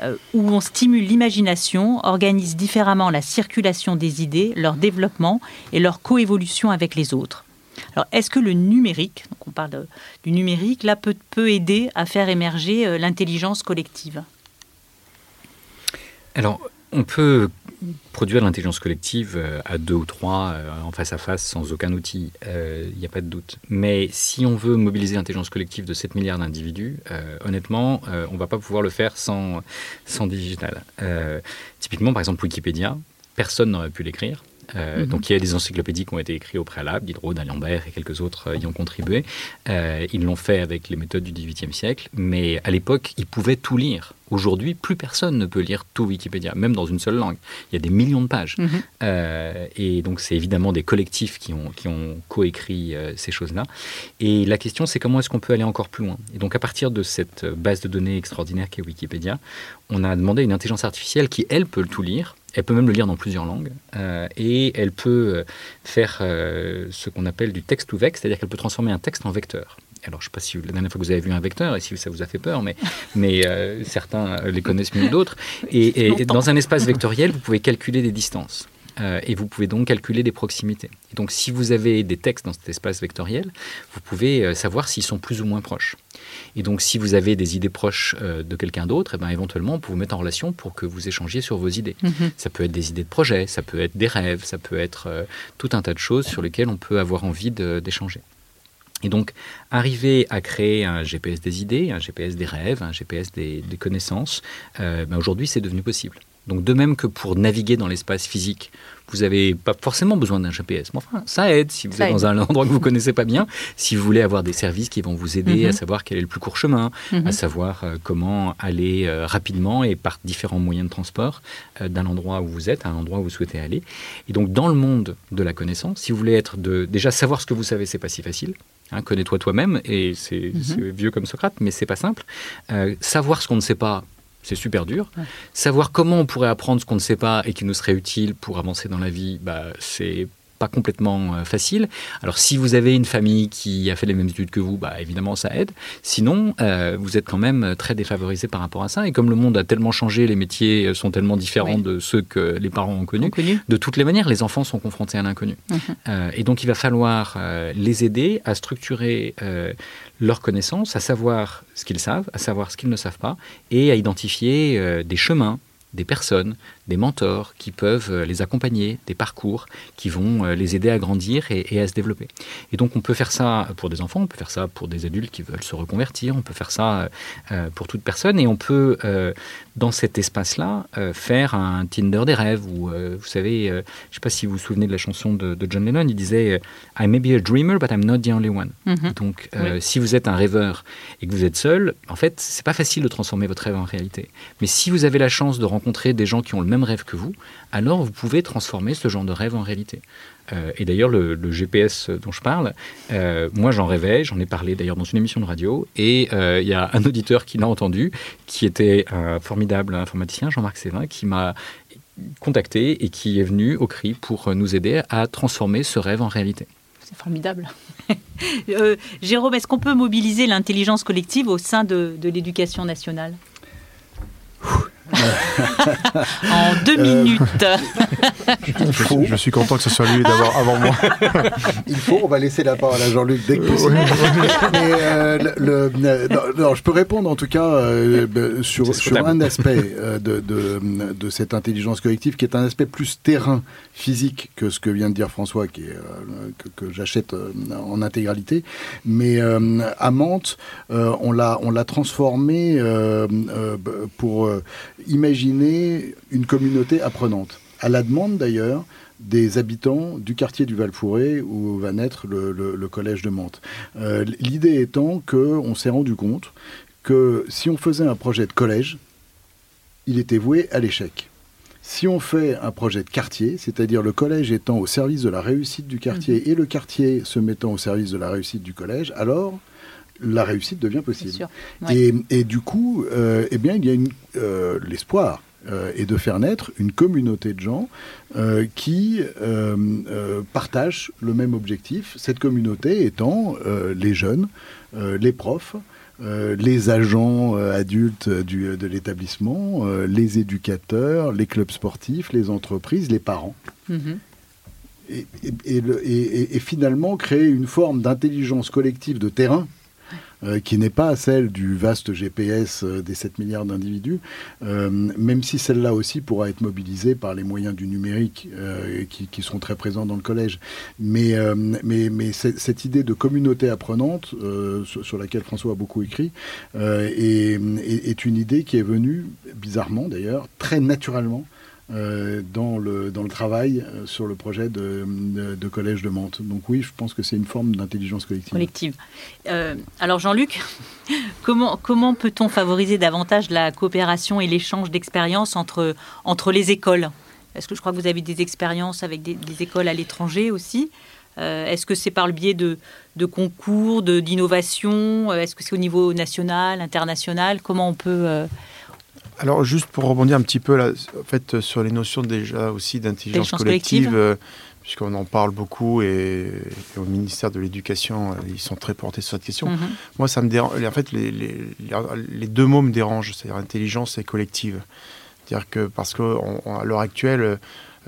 euh, où on stimule l'imagination, organise différemment la circulation des idées, leur développement et leur coévolution avec les autres. Alors, est-ce que le numérique, donc on parle du numérique, là peut, peut aider à faire émerger l'intelligence collective? Alors, on peut produire l'intelligence collective euh, à deux ou trois, euh, en face à face, sans aucun outil, il euh, n'y a pas de doute. Mais si on veut mobiliser l'intelligence collective de 7 milliards d'individus, honnêtement, on ne va pas pouvoir le faire sans, sans digital. typiquement, par exemple, Wikipédia, personne n'aurait pu l'écrire. Mhm. Donc il y a des encyclopédies qui ont été écrites au préalable, Diderot, d'Alembert et quelques autres y ont contribué. ils l'ont fait avec les méthodes du XVIIIe siècle, mais à l'époque, ils pouvaient tout lire. Aujourd'hui, plus personne ne peut lire tout Wikipédia, même dans une seule langue. Il y a des millions de pages. Mhm. Euh, et donc, c'est évidemment des collectifs qui ont, qui ont coécrit euh, ces choses-là. Et la question, c'est comment est-ce qu'on peut aller encore plus loin? Et donc, à partir de cette base de données extraordinaire qu'est Wikipédia, on a demandé à une intelligence artificielle qui, elle, peut tout lire. Elle peut même le lire dans plusieurs langues. Euh, et elle peut faire ce qu'on appelle du texte to vex, c'est-à-dire qu'elle peut transformer un texte en vecteur alors je ne sais pas si la dernière fois que vous avez vu un vecteur et si ça vous a fait peur, mais, mais euh, certains les connaissent mieux que d'autres. Et, dans un espace vectoriel, vous pouvez calculer des distances. Euh, et vous pouvez donc calculer des proximités. Et donc si vous avez des textes dans cet espace vectoriel, vous pouvez euh, savoir s'ils sont plus ou moins proches. Et donc si vous avez des idées proches de quelqu'un d'autre, et eh ben, éventuellement on peut vous mettre en relation pour que vous échangiez sur vos idées. Mhm. Ça peut être des idées de projet, ça peut être des rêves, ça peut être tout un tas de choses sur lesquelles on peut avoir envie d'échanger. Et donc, arriver à créer un GPS des idées, un GPS des rêves, un GPS des, connaissances, euh, ben aujourd'hui, c'est devenu possible. Donc, de même que pour naviguer dans l'espace physique, vous n'avez pas forcément besoin d'un GPS. Mais enfin, ça aide si vous êtes dans un endroit que vous ne connaissez pas bien, si vous voulez avoir des services qui vont vous aider mhm. à savoir quel est le plus court chemin, mhm. à savoir euh, comment aller euh, rapidement et par différents moyens de transport euh, d'un endroit où vous êtes à un endroit où vous souhaitez aller. Et donc, dans le monde de la connaissance, si vous voulez être de déjà savoir ce que vous savez, c'est pas si facile. Hein, connais-toi toi-même, et c'est mhm. vieux comme Socrate, mais c'est pas simple. savoir ce qu'on ne sait pas, c'est super dur. Savoir comment on pourrait apprendre ce qu'on ne sait pas et qui nous serait utile pour avancer dans la vie, bah, c'est pas complètement euh, facile. Alors si vous avez une famille qui a fait les mêmes études que vous, bah, évidemment ça aide. Sinon, euh, vous êtes quand même très défavorisé par rapport à ça. Et comme le monde a tellement changé, les métiers sont tellement différents de ceux que les parents ont connus, de toutes les manières, les enfants sont confrontés à l'inconnu. Mhm. Euh, et donc il va falloir les aider à structurer leurs connaissances, à savoir ce qu'ils savent, à savoir ce qu'ils ne savent pas, et à identifier des chemins des personnes, des mentors qui peuvent euh, les accompagner, des parcours qui vont euh, les aider à grandir et, à se développer. Et donc on peut faire ça pour des enfants, on peut faire ça pour des adultes qui veulent se reconvertir, on peut faire ça euh, pour toute personne et on peut dans cet espace-là faire un Tinder des rêves ou vous savez, je ne sais pas si vous vous souvenez de la chanson de, John Lennon, il disait I may be a dreamer but I'm not the only one. Mhm. Donc si vous êtes un rêveur et que vous êtes seul, en fait c'est pas facile de transformer votre rêve en réalité. Mais si vous avez la chance de rencontrer des gens qui ont le même rêve que vous, alors vous pouvez transformer ce genre de rêve en réalité. Euh, et d'ailleurs, le, GPS dont je parle, euh, moi j'en rêvais, j'en ai parlé d'ailleurs dans une émission de radio, et euh, il y a un auditeur qui l'a entendu, qui était un formidable informaticien, Jean-Marc Sévin, qui m'a contacté et qui est venu au CRI pour nous aider à transformer ce rêve en réalité. C'est formidable. Jérôme, est-ce qu'on peut mobiliser l'intelligence collective au sein de l'éducation nationale? En deux euh, minutes. je, suis content que ce soit lui d'avoir avant moi. Il faut, on va laisser la parole à Jean-Luc dès que possible. Euh, le, non, je peux répondre en tout cas euh, sur, sur un aspect de, de, de, cette intelligence collective qui est un aspect plus terrain, physique que ce que vient de dire François, qui est, que, que j'achète en intégralité. Mais à Mantes, on l'a transformé pour imaginer une communauté apprenante, à la demande d'ailleurs des habitants du quartier du val où va naître le, collège de Mantes. Euh, l'idée étant qu'on s'est rendu compte que si on faisait un projet de collège, il était voué à l'échec. Si on fait un projet de quartier, c'est-à-dire le collège étant au service de la réussite du quartier mmh. et le quartier se mettant au service de la réussite du collège, alors la réussite devient possible. Et, du coup, euh, eh bien, il y a euh, l'espoir euh, est de faire naître une communauté de gens qui partagent le même objectif. Cette communauté étant les jeunes, les profs, les agents adultes de l'établissement, les éducateurs, les clubs sportifs, les entreprises, les parents. Mm-hmm. et, finalement créer une forme d'intelligence collective de terrain euh, qui n'est pas celle du vaste GPS euh, des 7 milliards d'individus, euh, même si celle-là aussi pourra être mobilisée par les moyens du numérique qui, sont très présents dans le collège. Mais, cette idée de communauté apprenante, sur, laquelle François a beaucoup écrit, est, une idée qui est venue, bizarrement d'ailleurs, très naturellement euh, dans, le, dans le travail euh, sur le projet de, collège de Mantes. Donc oui, je pense que c'est une forme d'intelligence collective. Collective. Euh, alors Jean-Luc, comment, comment peut-on favoriser davantage la coopération et l'échange d'expériences entre, entre les écoles? Est-ce que je crois que vous avez des expériences avec des, écoles à l'étranger aussi? Est-ce que c'est par le biais de, de concours, d'innovation? Est-ce que c'est au niveau national, international? Comment on peut alors juste pour rebondir un petit peu là, en fait, sur les notions déjà aussi d'intelligence collective, euh, puisqu'on en parle beaucoup et, au ministère de l'Éducation, euh, ils sont très portés sur cette question. Mhm. Moi, ça me dérange. En fait, les, les, deux mots me dérangent, c'est-à-dire intelligence et collective. C'est-à-dire que parce qu'à l'heure actuelle,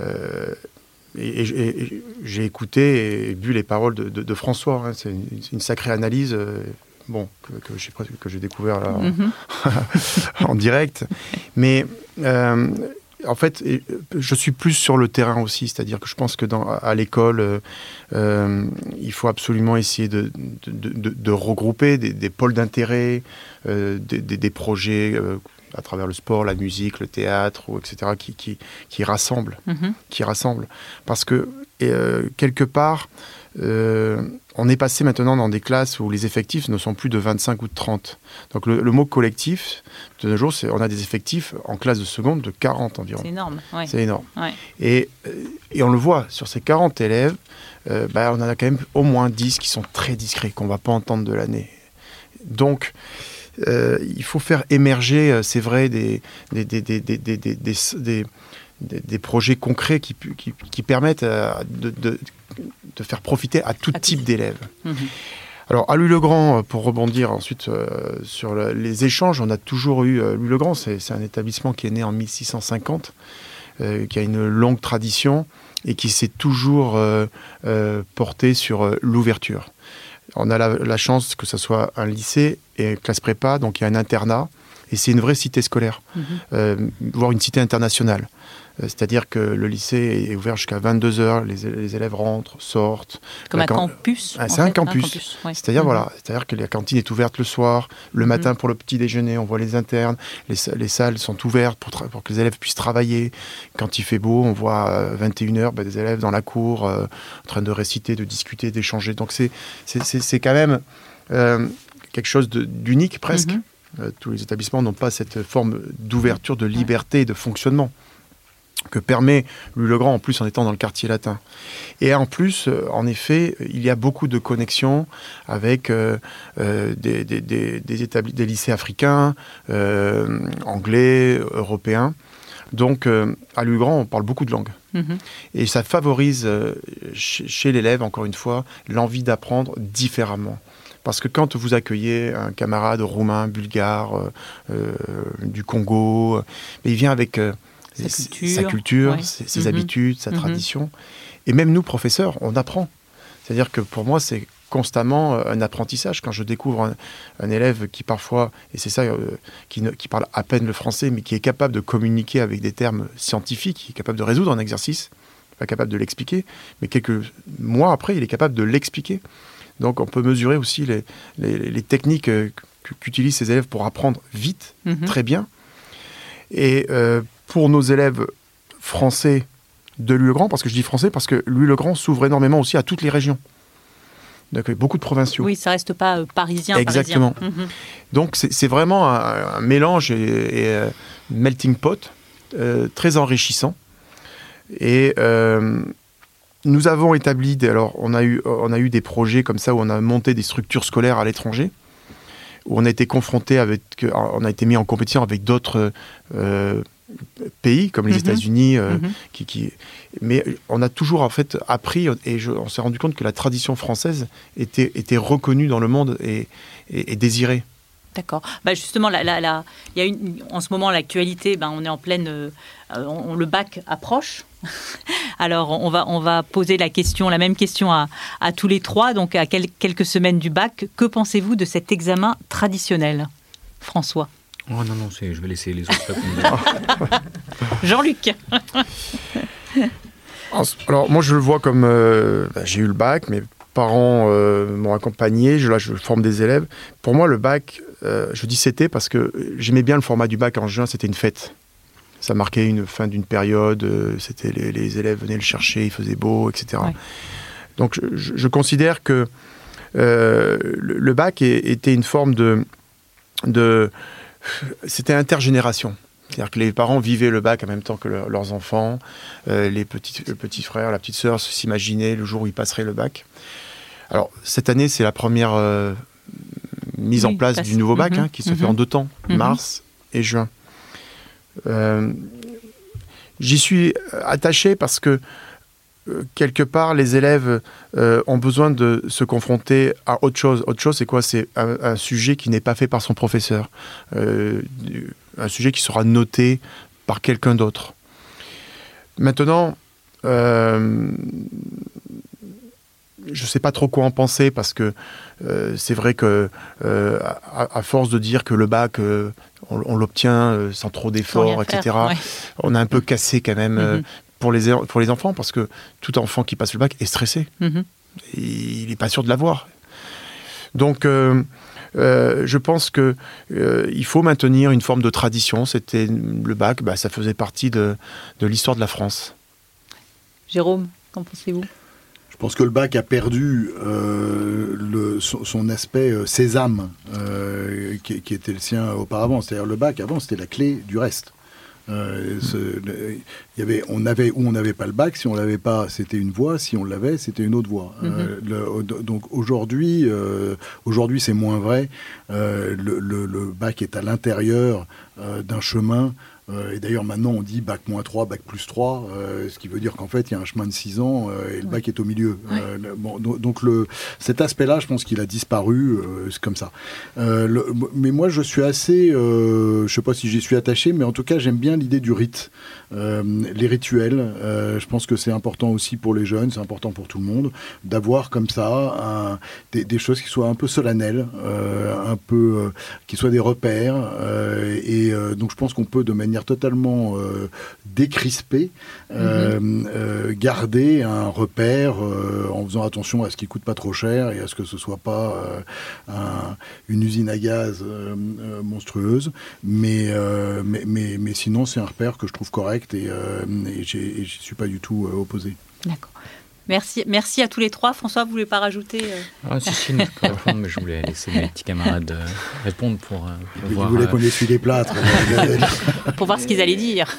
euh, et, j'ai écouté et vu les paroles de, François, hein, c'est une, sacrée analyse bon, que, que j'ai découvert là en, mhm. direct. Mais euh, en fait, je suis plus sur le terrain aussi, c'est-à-dire que je pense que dans, à l'école, euh, euh, il faut absolument essayer de, de, regrouper des, pôles d'intérêt, des, des, projets à travers le sport, la musique, le théâtre, etc., qui, qui, qui rassemblent, mhm. qui rassemblent. Parce que quelque part, euh, on est passé maintenant dans des classes où les effectifs ne sont plus de 25 ou de 30. Donc le, mot collectif, de nos jours, on a des effectifs en classe de seconde de 40 environ. C'est énorme. C'est énorme. Et, euh, et, on le voit, sur ces 40 élèves, euh, bah, on en a quand même au moins 10 qui sont très discrets, qu'on ne va pas entendre de l'année. Donc, il faut faire émerger, c'est vrai, des, des, des, des des, projets concrets qui, qui, permettent euh, de, de, faire profiter à tout type d'élèves. Mhm. Alors, à Louis-le-Grand, euh, pour rebondir ensuite euh, sur les échanges, on a toujours eu. Louis-le-Grand, c'est un établissement qui est né en 1650, qui a une longue tradition et qui s'est toujours porté sur l'ouverture. On a la, la, chance que ce soit un lycée et classe prépa, donc il y a un internat, et c'est une vraie cité scolaire, mhm. voire une cité internationale. Euh, c'est-à-dire que le lycée est ouvert jusqu'à 22 heures, les, élèves rentrent, sortent. Comme un campus. Ah, c'est un campus. C'est-à-dire mhm. voilà, c'est-à-dire que la cantine est ouverte le soir, le mhm. matin pour le petit déjeuner, on voit les internes, les, salles sont ouvertes pour, pour, que les élèves puissent travailler. Quand il fait beau, on voit 21 euh, heures bah, des élèves dans la cour euh, en train de réciter, de discuter, d'échanger. Donc c'est c'est quand même quelque chose d'unique presque. Mhm. tous les établissements n'ont pas cette forme d'ouverture, de liberté de fonctionnement que permet Louis le Grand, en plus en étant dans le quartier latin. Et en plus, euh, en effet, il y a beaucoup de connexions avec euh, euh, des, des, des, des, lycées africains, anglais, européens. Donc, à Louis le Grand, on parle beaucoup de langues. Mm-hmm. Et ça favorise chez l'élève, encore une fois, l'envie d'apprendre différemment. Parce que quand vous accueillez un camarade roumain, bulgare, du Congo, il vient avec sa culture, ses, mhm. habitudes, sa mhm. tradition. Et même nous, professeurs, on apprend. C'est-à-dire que pour moi, c'est constamment euh, un apprentissage. Quand je découvre un, élève qui parfois, et c'est ça, euh, qui, qui, parle à peine le français, mais qui est capable de communiquer avec des termes scientifiques, qui est capable de résoudre un exercice, pas capable de l'expliquer, mais quelques mois après, il est capable de l'expliquer. Donc on peut mesurer aussi les, les, techniques euh, qu'utilisent ces élèves pour apprendre vite, mhm. très bien. Et pour nos élèves français de Louis-le-Grand, parce que je dis français parce que Louis-le-Grand s'ouvre énormément aussi à toutes les régions. Donc, beaucoup de provinciaux. Oui, ça reste pas euh, parisien. Exactement. Mhm. Donc c'est vraiment un, mélange et, un melting pot euh, très enrichissant. Et euh, nous avons établi, alors on a, eu, on a eu des projets comme ça où on a monté des structures scolaires à l'étranger, où on a été confronté avec, on a été mis en compétition avec d'autres pays comme les mhm. États-Unis, euh, mhm. qui, qui, mais on a toujours en fait appris et on s'est rendu compte que la tradition française était, était reconnue dans le monde et, et, désirée. D'accord. Bah justement, là, là, il y a une, en ce moment, l'actualité, ben, on est en pleine. Euh, on, le bac approche. Alors, on va, on va poser la question, la même question à, à tous les trois. Donc, à quelques semaines du bac, que pensez-vous de cet examen traditionnel François? Oh non, non, je vais laisser les autres répondre. Jean-Luc Alors, moi, je le vois comme. Euh, bah, j'ai eu le bac, mes parents euh, m'ont accompagné, je, là, je forme des élèves. Pour moi, le bac, euh, je dis c'était parce que j'aimais bien le format du bac en juin, c'était une fête. Ça marquait une fin d'une période, c'était les, élèves venaient le chercher, il faisait beau, etc. Donc je, considère que euh, le, bac était une forme de... de c'était intergénération. C'est-à-dire que les parents vivaient le bac en même temps que leurs enfants, les petits, le petit frère, la petite sœur s'imaginaient le jour où ils passeraient le bac. Alors cette année, c'est la première mise en place du nouveau bac, mhm. hein, qui se fait en mhm. deux temps, mhm. mars et juin. Euh, j'y suis attaché parce que euh, quelque part, les élèves euh, ont besoin de se confronter à autre chose. Autre chose, c'est quoi? C'est un, sujet qui n'est pas fait par son professeur, un sujet qui sera noté par quelqu'un d'autre. Maintenant, je ne sais pas trop quoi en penser parce que euh, c'est vrai que euh, à, force de dire que le bac euh, on, l'obtient sans trop d'efforts, etc. On a un peu cassé quand même mhm. Pour les pour les enfants parce que tout enfant qui passe le bac est stressé. Mhm. il n'est pas sûr de l'avoir. Donc je pense que il faut maintenir une forme de tradition. C'était le bac, bah, ça faisait partie de, de l'histoire de la France. Jérôme, qu'en pensez-vous? Je pense que le bac a perdu euh, le, son, aspect euh, sésame euh, qui, était le sien auparavant. C'est-à-dire le bac avant c'était la clé du reste. Il y avait, on avait ou on n'avait pas le bac. Si on l'avait pas, c'était une voie. Si on l'avait, c'était une autre voie. Mm-hmm. donc aujourd'hui, aujourd'hui c'est moins vrai. Le, le, bac est à l'intérieur d'un chemin euh, et d'ailleurs, maintenant, on dit bac moins 3, bac plus 3, euh, ce qui veut dire qu'en fait, il y a un chemin de 6 ans euh, et le bac est au milieu. bon, donc, le, cet aspect-là, je pense qu'il a disparu, c'est comme ça. mais moi, je suis assez, je ne sais pas si j'y suis attaché, mais en tout cas, j'aime bien l'idée du rite. Les rituels, je pense que c'est important aussi pour les jeunes, c'est important pour tout le monde, d'avoir comme ça des, des, choses qui soient un peu solennelles, un peu, qui soient des repères. et donc, je pense qu'on peut de manière totalement euh, décrispé, euh, euh, garder un repère en faisant attention à ce qui coûte pas trop cher et à ce que ce soit pas une usine à gaz monstrueuse. Mais, mais, mais, sinon, c'est un repère que je trouve correct et, et j'y suis pas du tout opposé. D'accord. Merci, merci à tous les trois. François, vous voulez pas rajouter euh... ah, si, si, répondre, mais je voulais laisser mes petits camarades euh, répondre pour, euh, pour voir. Vous voulez qu'on essuie les plâtres Pour voir ce qu'ils allaient dire.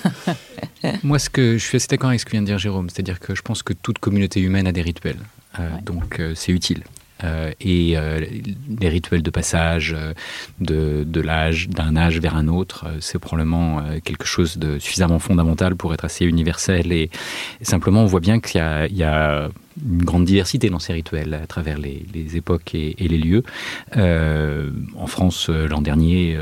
Moi, ce que je suis assez d'accord avec ce que vient de dire Jérôme, c'est-à-dire que je pense que toute communauté humaine a des rituels. Euh, donc, c'est utile. Euh, et euh, les rituels de passage euh, de, de l'âge d'un âge vers un autre, c'est probablement quelque chose de suffisamment fondamental pour être assez universel. Et, simplement, on voit bien qu'il y, y a, une grande diversité dans ces rituels à travers les, les époques et, et, les lieux. en France, l'an dernier,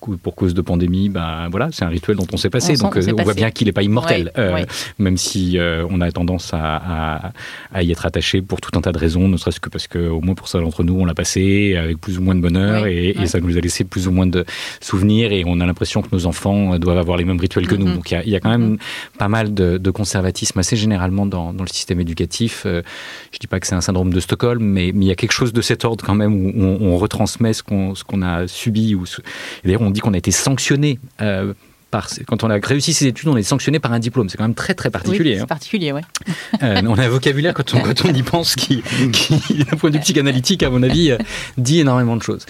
pour cause de pandémie, ben voilà, c'est un rituel dont on s'est passé. donc on, euh, voit bien qu'il n'est pas immortel, euh, même si euh, on a tendance à, y être attaché pour tout un tas de raisons, ne serait-ce que parce que au moins pour ça d'entre nous, on l'a passé avec plus ou moins de bonheur et, ça nous a laissé plus ou moins de souvenirs et on a l'impression que nos enfants doivent avoir les mêmes rituels que nous. Donc il y, a quand même pas mal de, conservatisme assez généralement dans, le système éducatif. je dis pas que c'est un syndrome de Stockholm, mais, il y a quelque chose de cet ordre quand même où on, retransmet ce qu'on a subi. Ou, d'ailleurs, on dit qu'on a été sanctionné. Euh, par, quand on a réussi ses études, on est sanctionné par un diplôme. C'est quand même très très particulier. c'est hein. particulier, ouais. Euh, on a un vocabulaire quand on, quand on y pense qui, qui d'un point de vue psychanalytique, à mon avis, euh, dit énormément de choses.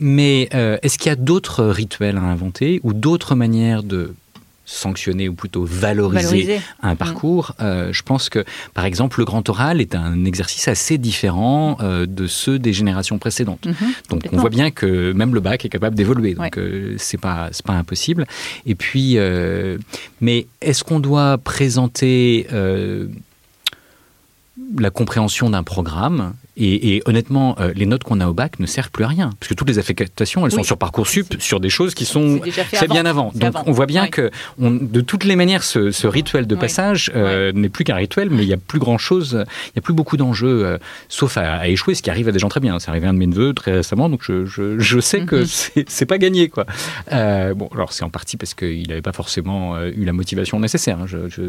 mais est-ce qu'il y a d'autres rituels à inventer ou d'autres manières de sanctionner ou plutôt valoriser, un mm. parcours. Euh, je pense que, par exemple, le grand oral est un exercice assez différent euh, de ceux des générations précédentes. Mm-hmm. donc, on voit bien que même le bac est capable d'évoluer. Donc, euh, c'est pas c'est pas impossible. Et puis, mais est-ce qu'on doit présenter la compréhension d'un programme Et, honnêtement, euh, les notes qu'on a au bac ne servent plus à rien, parce que toutes les affectations, elles sont sur parcoursup, sur des choses qui sont c'est bien avant. Donc on voit bien que on, de toutes les manières, ce, rituel de passage euh, n'est plus qu'un rituel, mais il n'y a plus grand chose, il n'y a plus beaucoup d'enjeux, euh, sauf à, échouer, ce qui arrive à des gens très bien. C'est arrivé à un de mes neveux très récemment, donc je, je, sais que mhm. c'est pas gagné, quoi. bon, alors c'est en partie parce qu'il n'avait pas forcément eu la motivation nécessaire. Hein. Je, je,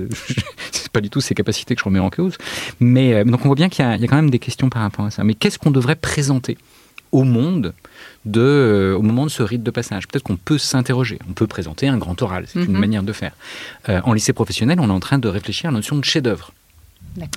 c'est pas du tout ses capacités que je remets en cause, mais donc on voit bien qu'il y, y, a quand même des questions par rapport à ça. Mais qu'est-ce qu'on devrait présenter au monde de, euh, au moment de ce rite de passage? Peut-être qu'on peut, s'interroger, on peut présenter un grand oral, c'est une mhm. manière de faire. Euh, en lycée professionnel, on est en train de réfléchir à la notion de chef-d'œuvre.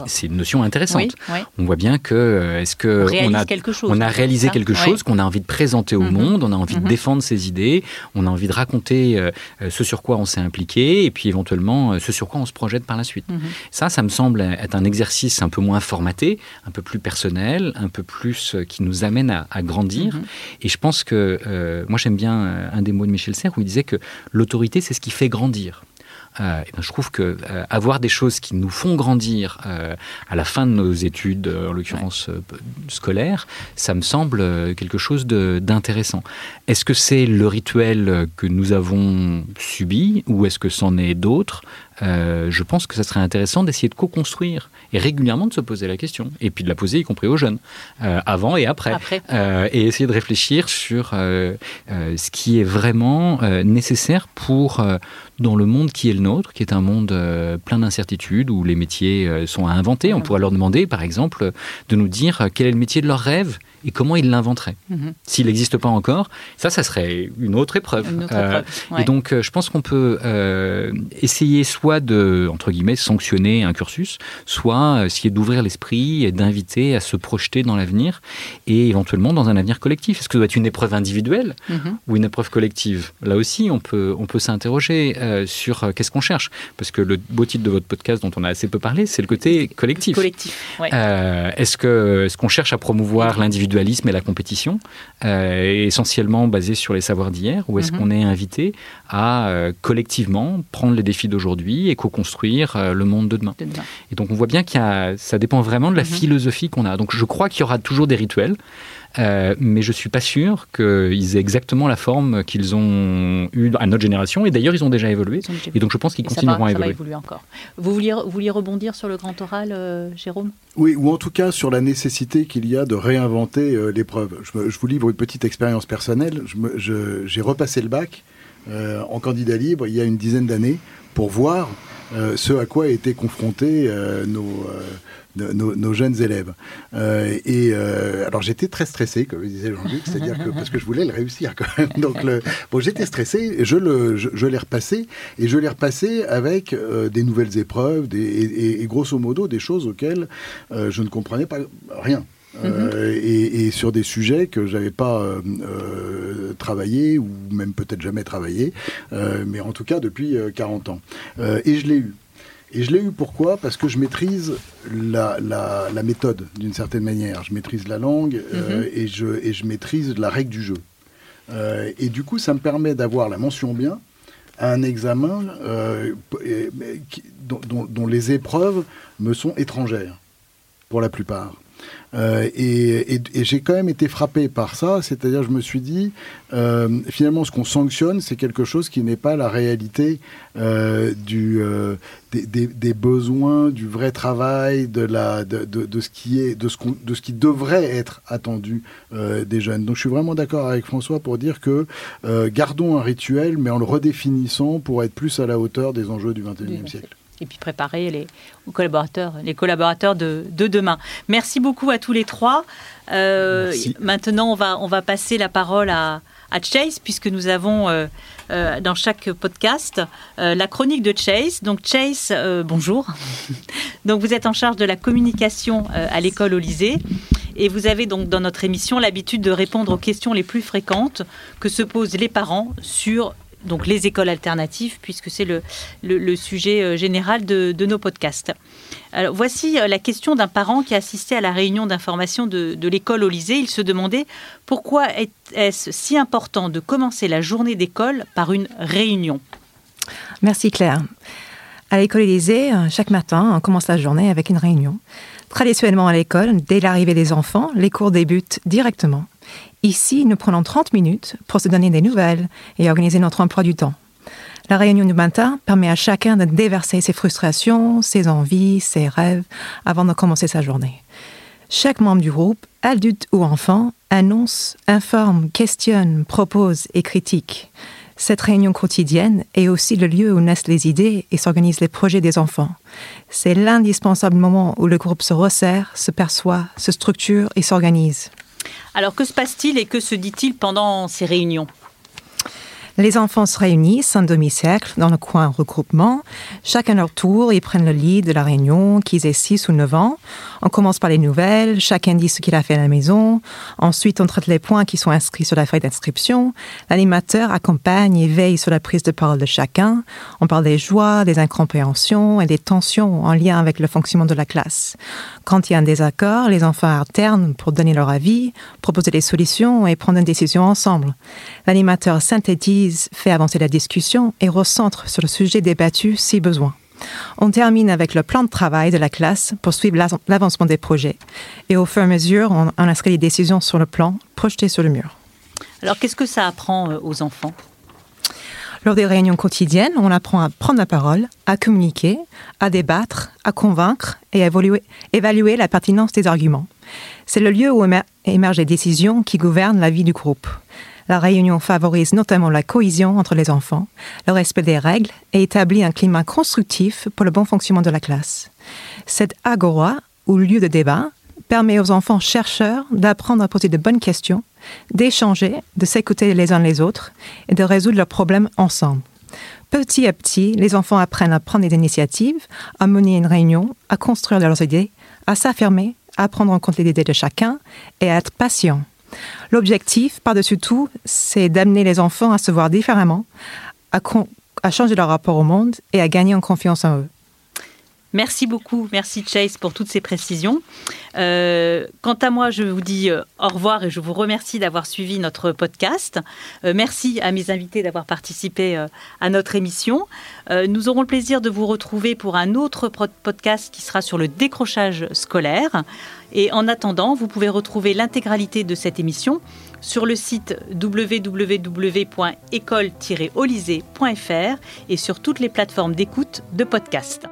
C'est une notion intéressante. On voit bien que euh, est-ce que on, a, quelque chose, on a réalisé quelque chose qu'on a envie de présenter au mhm. monde, on a envie de mhm. défendre ses idées, on a envie de raconter euh, euh, ce sur quoi on s'est impliqué et puis éventuellement ce sur quoi on se projette par la suite. Mhm. Ça, ça me semble être un exercice un peu moins formaté, un peu plus personnel, un peu plus qui nous amène à, grandir. Et je pense que moi j'aime bien un des mots de Michel Serres où il disait que l'autorité c'est ce qui fait grandir. Euh, ben, je trouve que euh, avoir des choses qui nous font grandir euh, à la fin de nos études, en l'occurrence scolaires, ça me semble quelque chose d'intéressant. Est-ce que c'est le rituel que nous avons subi ou est-ce que c'en est d'autres euh, je pense que ça serait intéressant d'essayer de co-construire et régulièrement de se poser la question, et puis de la poser y compris aux jeunes, euh, avant et après, euh, et essayer de réfléchir sur ce qui est vraiment nécessaire pour, dans le monde qui est le nôtre, qui est un monde plein d'incertitudes, où les métiers sont à inventer, on pourrait leur demander, par exemple, de nous dire quel est le métier de leur rêve et comment ils l'inventeraient. Mhm. S'il n'existe pas encore, ça, ça serait une autre épreuve. Et donc, je pense qu'on peut essayer soit de, entre guillemets, sanctionner un cursus, soit euh, essayer d'ouvrir l'esprit et d'inviter à se projeter dans l'avenir et éventuellement dans un avenir collectif. Est-ce que ça doit être une épreuve individuelle mhm. ou une épreuve collective? Là aussi, on peut, on peut s'interroger euh, sur euh, qu'est-ce qu'on cherche. Parce que le beau titre de votre podcast dont on a assez peu parlé, c'est le côté collectif. collectif est-ce qu'on cherche à promouvoir l'individualisme et la compétition, essentiellement basé sur les savoirs d'hier, ou est-ce mhm. qu'on est invité à collectivement prendre les défis d'aujourd'hui et co-construire euh, le monde de demain. Et donc on voit bien que ça dépend vraiment de la mhm. philosophie qu'on a. Donc je crois qu'il y aura toujours des rituels. Euh, mais je suis pas sûr qu'ils aient exactement la forme qu'ils ont eu à notre génération. Et d'ailleurs, ils ont déjà évolué. Et donc, je pense qu'ils continueront à évoluer. Ça va évoluer encore. Vous vouliez, vous vouliez rebondir sur le grand oral, euh, Jérôme? Oui, ou en tout cas sur la nécessité qu'il y a de réinventer l'épreuve. Je, je, vous livre une petite expérience personnelle. J'ai repassé le bac en candidat libre il y a une dizaine d'années pour voir euh, ce à quoi étaient confrontés euh, euh, nos, nos, jeunes élèves. et alors j'étais très stressé, comme disait Jean-Luc, c'est-à-dire que parce que je voulais le réussir quand même. Donc le, bon, j'étais stressé, je le, je, l'ai repassé et je l'ai repassé avec des nouvelles épreuves, des, et, et, grosso modo des choses auxquelles je ne comprenais pas rien. Euh, et, sur des sujets que j'avais pas euh, euh, travaillé ou même peut-être jamais travaillé, mais en tout cas depuis 40 ans. et je l'ai eu. Et je l'ai eu pourquoi? Parce que je maîtrise la, la, méthode d'une certaine manière. Je maîtrise la langue mhm. et, je, et je maîtrise la règle du jeu. et du coup, ça me permet d'avoir la mention bien à un examen dont, dont les épreuves me sont étrangères, pour la plupart. Euh, et, j'ai quand même été frappé par ça, c'est-à-dire je me suis dit, euh, finalement ce qu'on sanctionne, c'est quelque chose qui n'est pas la réalité euh, du, des, besoins, du vrai travail, de, la, de, de, ce, qui est, de, ce, de ce qui devrait être attendu des jeunes. Donc je suis vraiment d'accord avec François pour dire que gardons un rituel, mais en le redéfinissant pour être plus à la hauteur des enjeux du XXIe siècle et puis préparer les collaborateurs, les collaborateurs de, demain. Merci beaucoup à tous les trois. Euh, maintenant, on va, on va passer la parole à, Chase, puisque nous avons euh, euh, dans chaque podcast la chronique de Chase. Donc Chase, bonjour. donc vous êtes en charge de la communication à l'école au lycée. Et vous avez donc dans notre émission l'habitude de répondre aux questions les plus fréquentes que se posent les parents sur donc les écoles alternatives, puisque c'est le, sujet euh, général de, nos podcasts. Alors, voici euh, la question d'un parent qui a assisté à la réunion d'information de, de l'école au lycée. Il se demandait pourquoi est-ce si important de commencer la journée d'école par une réunion? Merci Claire. À l'école Élysée, euh, chaque matin, on commence la journée avec une réunion. Traditionnellement à l'école, dès l'arrivée des enfants, les cours débutent directement. Ici, nous prenons 30 minutes pour se donner des nouvelles et organiser notre emploi du temps. La réunion du matin permet à chacun de déverser ses frustrations, ses envies, ses rêves avant de commencer sa journée. Chaque membre du groupe, adulte ou enfant, annonce, informe, questionne, propose et critique. Cette réunion quotidienne est aussi le lieu où naissent les idées et s'organisent les projets des enfants. C'est l'indispensable moment où le groupe se resserre, se perçoit, se structure et s'organise. Alors que se passe-t-il et que se dit-il pendant ces réunions? Les enfants se réunissent en demi-cercle dans le coin regroupement. Chacun leur tour, ils prennent le lead de la réunion, qu'ils aient 6 ou 9 ans. On commence par les nouvelles, chacun dit ce qu'il a fait à la maison. Ensuite, on traite les points qui sont inscrits sur la feuille d'inscription. L'animateur accompagne et veille sur la prise de parole de chacun. On parle des joies, des incompréhensions et des tensions en lien avec le fonctionnement de la classe. Quand il y a un désaccord, les enfants alternent pour donner leur avis, proposer des solutions et prendre une décision ensemble. L'animateur synthétise fait avancer la discussion et recentre sur le sujet débattu si besoin. On termine avec le plan de travail de la classe pour suivre l'avancement des projets. Et au fur et à mesure, on, inscrit les décisions sur le plan projeté sur le mur. Alors, qu'est-ce que ça apprend euh, aux enfants? Lors des réunions quotidiennes, on apprend à prendre la parole, à communiquer, à débattre, à convaincre et à évaluer la pertinence des arguments. C'est le lieu où émergent les décisions qui gouvernent la vie du groupe. La réunion favorise notamment la cohésion entre les enfants, le respect des règles et établit un climat constructif pour le bon fonctionnement de la classe. Cette agora, ou lieu de débat, permet aux enfants chercheurs d'apprendre à poser de bonnes questions, d'échanger, de s'écouter les uns les autres et de résoudre leurs problèmes ensemble. Petit à petit, les enfants apprennent à prendre des initiatives, à mener une réunion, à construire leurs idées, à s'affirmer, à prendre en compte les idées de chacun et à être patient L'objectif, par-dessus tout, c'est d'amener les enfants à se voir différemment, à, changer leur rapport au monde et à gagner en confiance en eux. Merci beaucoup, merci Chase pour toutes ces précisions. Euh, quant à moi, je vous dis euh, au revoir et je vous remercie d'avoir suivi notre podcast. Euh, merci à mes invités d'avoir participé à notre émission. nous aurons le plaisir de vous retrouver pour un autre podcast qui sera sur le décrochage scolaire. Et en attendant, vous pouvez retrouver l'intégralité de cette émission sur le site www.école-olysée.fr et sur toutes les plateformes d'écoute de podcast.